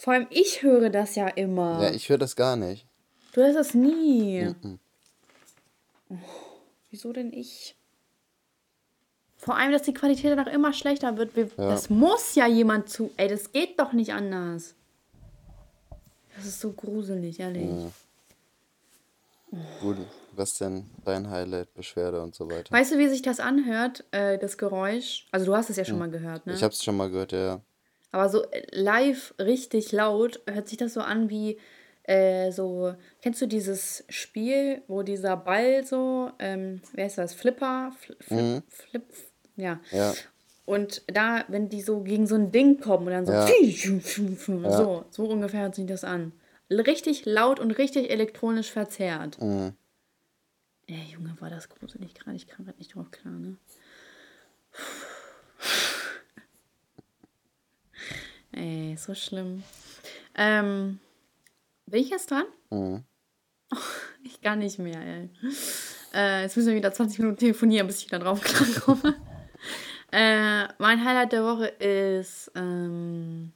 Vor allem ich höre das ja immer. Ja, ich höre das gar nicht. Du hörst das nie. Oh, wieso denn ich? Vor allem, dass die Qualität danach immer schlechter wird. Wir, Ja. Das muss ja jemand zu. Ey, das geht doch nicht anders. Das ist so gruselig, ehrlich. Gut, was denn dein Highlight, Beschwerde und so weiter? Weißt du, wie sich das anhört, äh, das Geräusch? Also du hast es ja schon mal gehört, ne? Ich hab's schon mal gehört, ja. Aber so äh, live richtig laut hört sich das so an wie äh, so. Kennst du dieses Spiel, wo dieser Ball so, ähm, wer ist das? Flipper? Fl Flip, Flip, ja. Ja. Und da, wenn die so gegen so ein Ding kommen und dann so, Ja. so, so ungefähr hört sich das an. Richtig laut und richtig elektronisch verzerrt. Mhm. Ey, Junge, war das gruselig gerade. Ich kam gerade nicht drauf klar, ne? Ey, so schlimm. Ähm, bin ich jetzt dran? Mhm. *laughs* Ich kann nicht mehr, ey. Äh, jetzt müssen wir wieder 20 Minuten telefonieren, bis ich da drauf komme. *laughs* äh, mein Highlight der Woche ist ähm,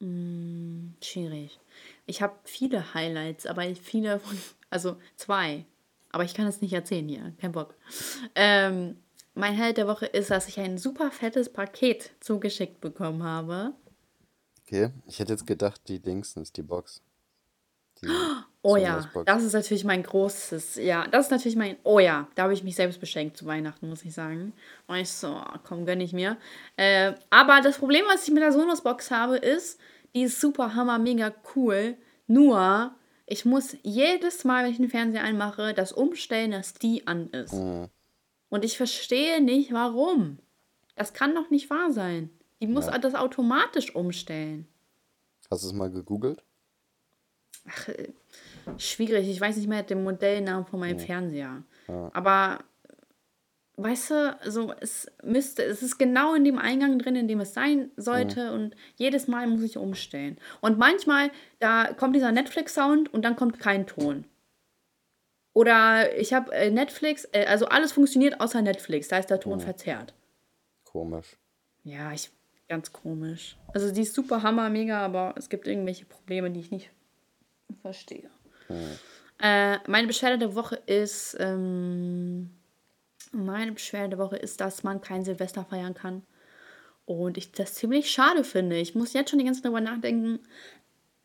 mh, schwierig. Ich habe viele Highlights, aber viele von, also zwei. Aber ich kann es nicht erzählen hier, kein Bock. Ähm, mein Highlight der Woche ist, dass ich ein super fettes Paket zugeschickt bekommen habe. Okay, ich hätte jetzt gedacht, die Dingsens, die Box. Die Oh ja, das ist natürlich mein großes, ja, das ist natürlich mein, oh ja, da habe ich mich selbst beschenkt zu Weihnachten, muss ich sagen. Und ich so, komm, gönn ich mir. Äh, aber das Problem, was ich mit der Sonos-Box habe, ist, die ist super hammer, mega cool. Nur, ich muss jedes Mal, wenn ich den Fernseher einmache, das umstellen, dass die an ist. Mhm. Und ich verstehe nicht, warum. Das kann doch nicht wahr sein. Die muss Ja. das automatisch umstellen. Hast du es mal gegoogelt? Ach, äh, schwierig. Ich weiß nicht mehr den Modellnamen von meinem Fernseher. Aber weißt du, so es müsste, es ist genau in dem Eingang drin, in dem es sein sollte und jedes Mal muss ich umstellen. Und manchmal, da kommt dieser Netflix-Sound und dann kommt kein Ton. Oder ich habe äh, Netflix, äh, also alles funktioniert außer Netflix, da ist der Ton verzerrt. Komisch. Ja, ich, ganz komisch. Also die ist super hammer, mega, aber es gibt irgendwelche Probleme, die ich nicht verstehe. Äh, meine Beschwerde der Woche ist, ähm, meine Beschwerde der Woche ist, dass man kein Silvester feiern kann. Und ich das ziemlich schade finde. Ich muss jetzt schon die ganze Zeit darüber nachdenken,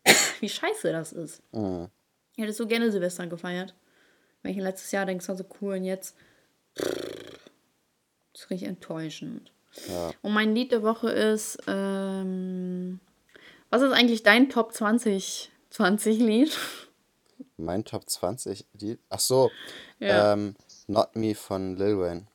*coughs* wie scheiße das ist. Mhm. Ich hätte so gerne Silvester gefeiert. Weil ich letztes Jahr denke, es war so cool und jetzt. Das ist richtig enttäuschend. Ja. Und mein Lied der Woche ist. Ähm, was ist eigentlich dein Top 20 20 Lied? Mein Top 20 Lied. Ach so. Ja. Ähm, Not Me von Lil Wayne.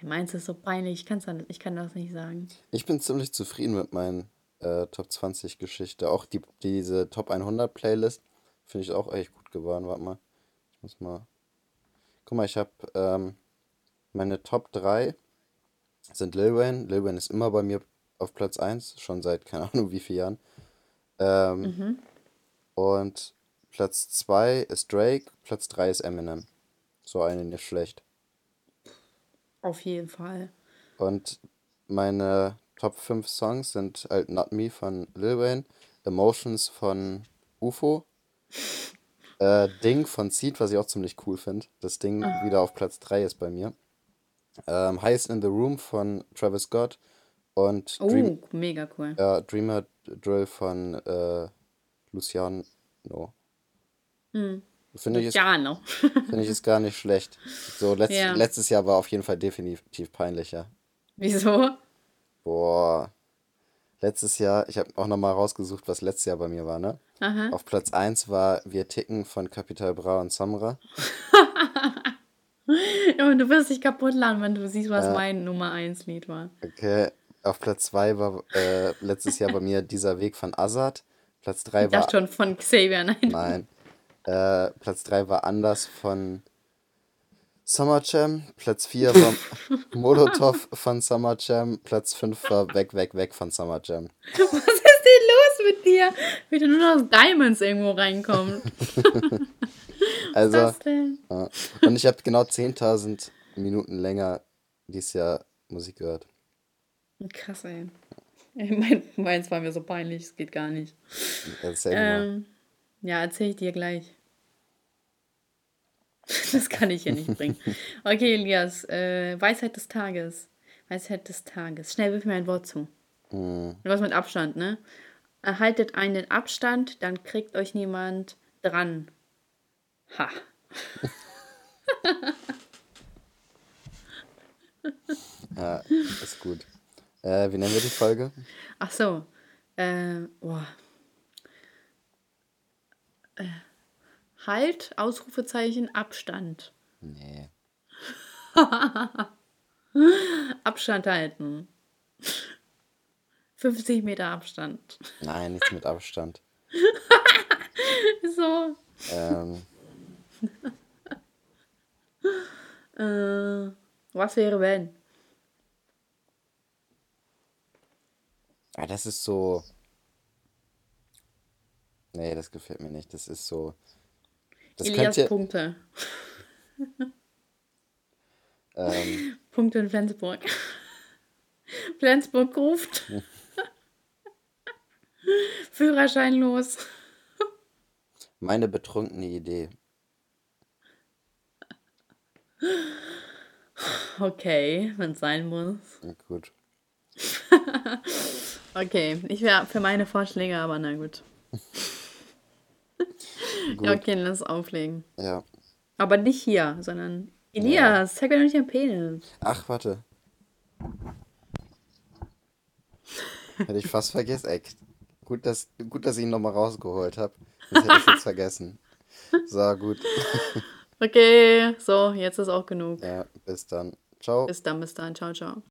Meins ist so peinlich, ich, kann's dann, ich kann das nicht sagen. Ich bin ziemlich zufrieden mit meinen äh, Top 20 Geschichte. Auch die, diese Top 100 Playlist finde ich auch echt gut geworden. Warte mal. Ich muss mal. Guck mal, ich habe ähm, meine Top 3 sind Lil Wayne. Lil Wayne ist immer bei mir auf Platz 1, schon seit keine Ahnung wie vielen Jahren. Ähm, Und Platz 2 ist Drake, Platz 3 ist Eminem. So eine nicht schlecht. Auf jeden Fall. Und meine Top 5 Songs sind halt Not Me von Lil Wayne, Emotions von UFO, äh, Ding von Seed, was ich auch ziemlich cool finde. Das Ding wieder auf Platz 3 ist bei mir. Ähm, Highest in the Room von Travis Scott und Oh, Dream, mega cool. ja, Dreamer Drill von äh, Luciano. Finde ich, noch. *laughs* finde ich ist gar nicht schlecht. So, letzt, Ja. letztes Jahr war auf jeden Fall definitiv peinlicher. Wieso? Boah. Letztes Jahr, ich habe auch nochmal rausgesucht, was letztes Jahr bei mir war, ne? Aha. Auf Platz 1 war Wir ticken von Capital Bra und Samra. *laughs* *laughs* Ja, und du wirst dich kaputt lachen, wenn du siehst, was mein Nummer 1 Lied war. Okay. Auf Platz 2 war äh, letztes Jahr bei mir *laughs* Dieser Weg von Azad. Platz 3 Ich war. dachte schon von Xavier, nein. Nein. Äh, Platz 3 war Anders von Summer Jam. Platz 4 war *laughs* Molotov von Summer Jam. Platz 5 war Weg, Weg, Weg von Summer Jam. Was ist denn los mit dir? Wie nur noch aus Diamonds irgendwo reinkommt. Also, Was denn? ja. und ich habe genau 10.000 Minuten länger dieses Jahr Musik gehört. Krass, ey. Ey, Mein, meins war mir so peinlich, es geht gar nicht. Erzähl mal. Ähm, ja, erzähle ich dir gleich. *laughs* Das kann ich hier nicht bringen. Okay, Elias, äh, Weisheit des Tages. Weisheit des Tages. Schnell wirf mir ein Wort zu. Hm, Was mit Abstand, ne? Erhaltet einen Abstand, dann kriegt euch niemand dran. Ha. *laughs* ja, ist gut. Äh, wie nennen wir die Folge? Ach so. Äh, boah. Äh, halt, Ausrufezeichen, Abstand. Nee. *laughs* Abstand halten. *laughs* 50 Meter Abstand. Nein, nichts mit Abstand. So. Ähm, Äh, *laughs* was wäre wenn? ah, das ist so. Nee, das gefällt mir nicht. Das ist so. Das Elias könnte. Punkte. *laughs* Ähm, Punkte in Flensburg. *laughs* Flensburg ruft. Führerschein los. meine betrunkene Idee. Okay, wenn es sein muss. Ja, Gut. *laughs* Okay, ich wäre für meine Vorschläge, aber na gut. *laughs* Gut. Ja, okay, lass auflegen. Ja. Aber nicht hier, sondern Elias, zeig mir doch nicht den Penis. Ach, warte. Hätte ich fast vergessen. Ey, gut, dass, gut, dass ich ihn nochmal rausgeholt habe. Das hätte ich jetzt vergessen. So, gut. *laughs* Okay, so, jetzt ist auch genug. Ja, bis dann. Ciao. Bis dann, bis dann. Ciao, ciao.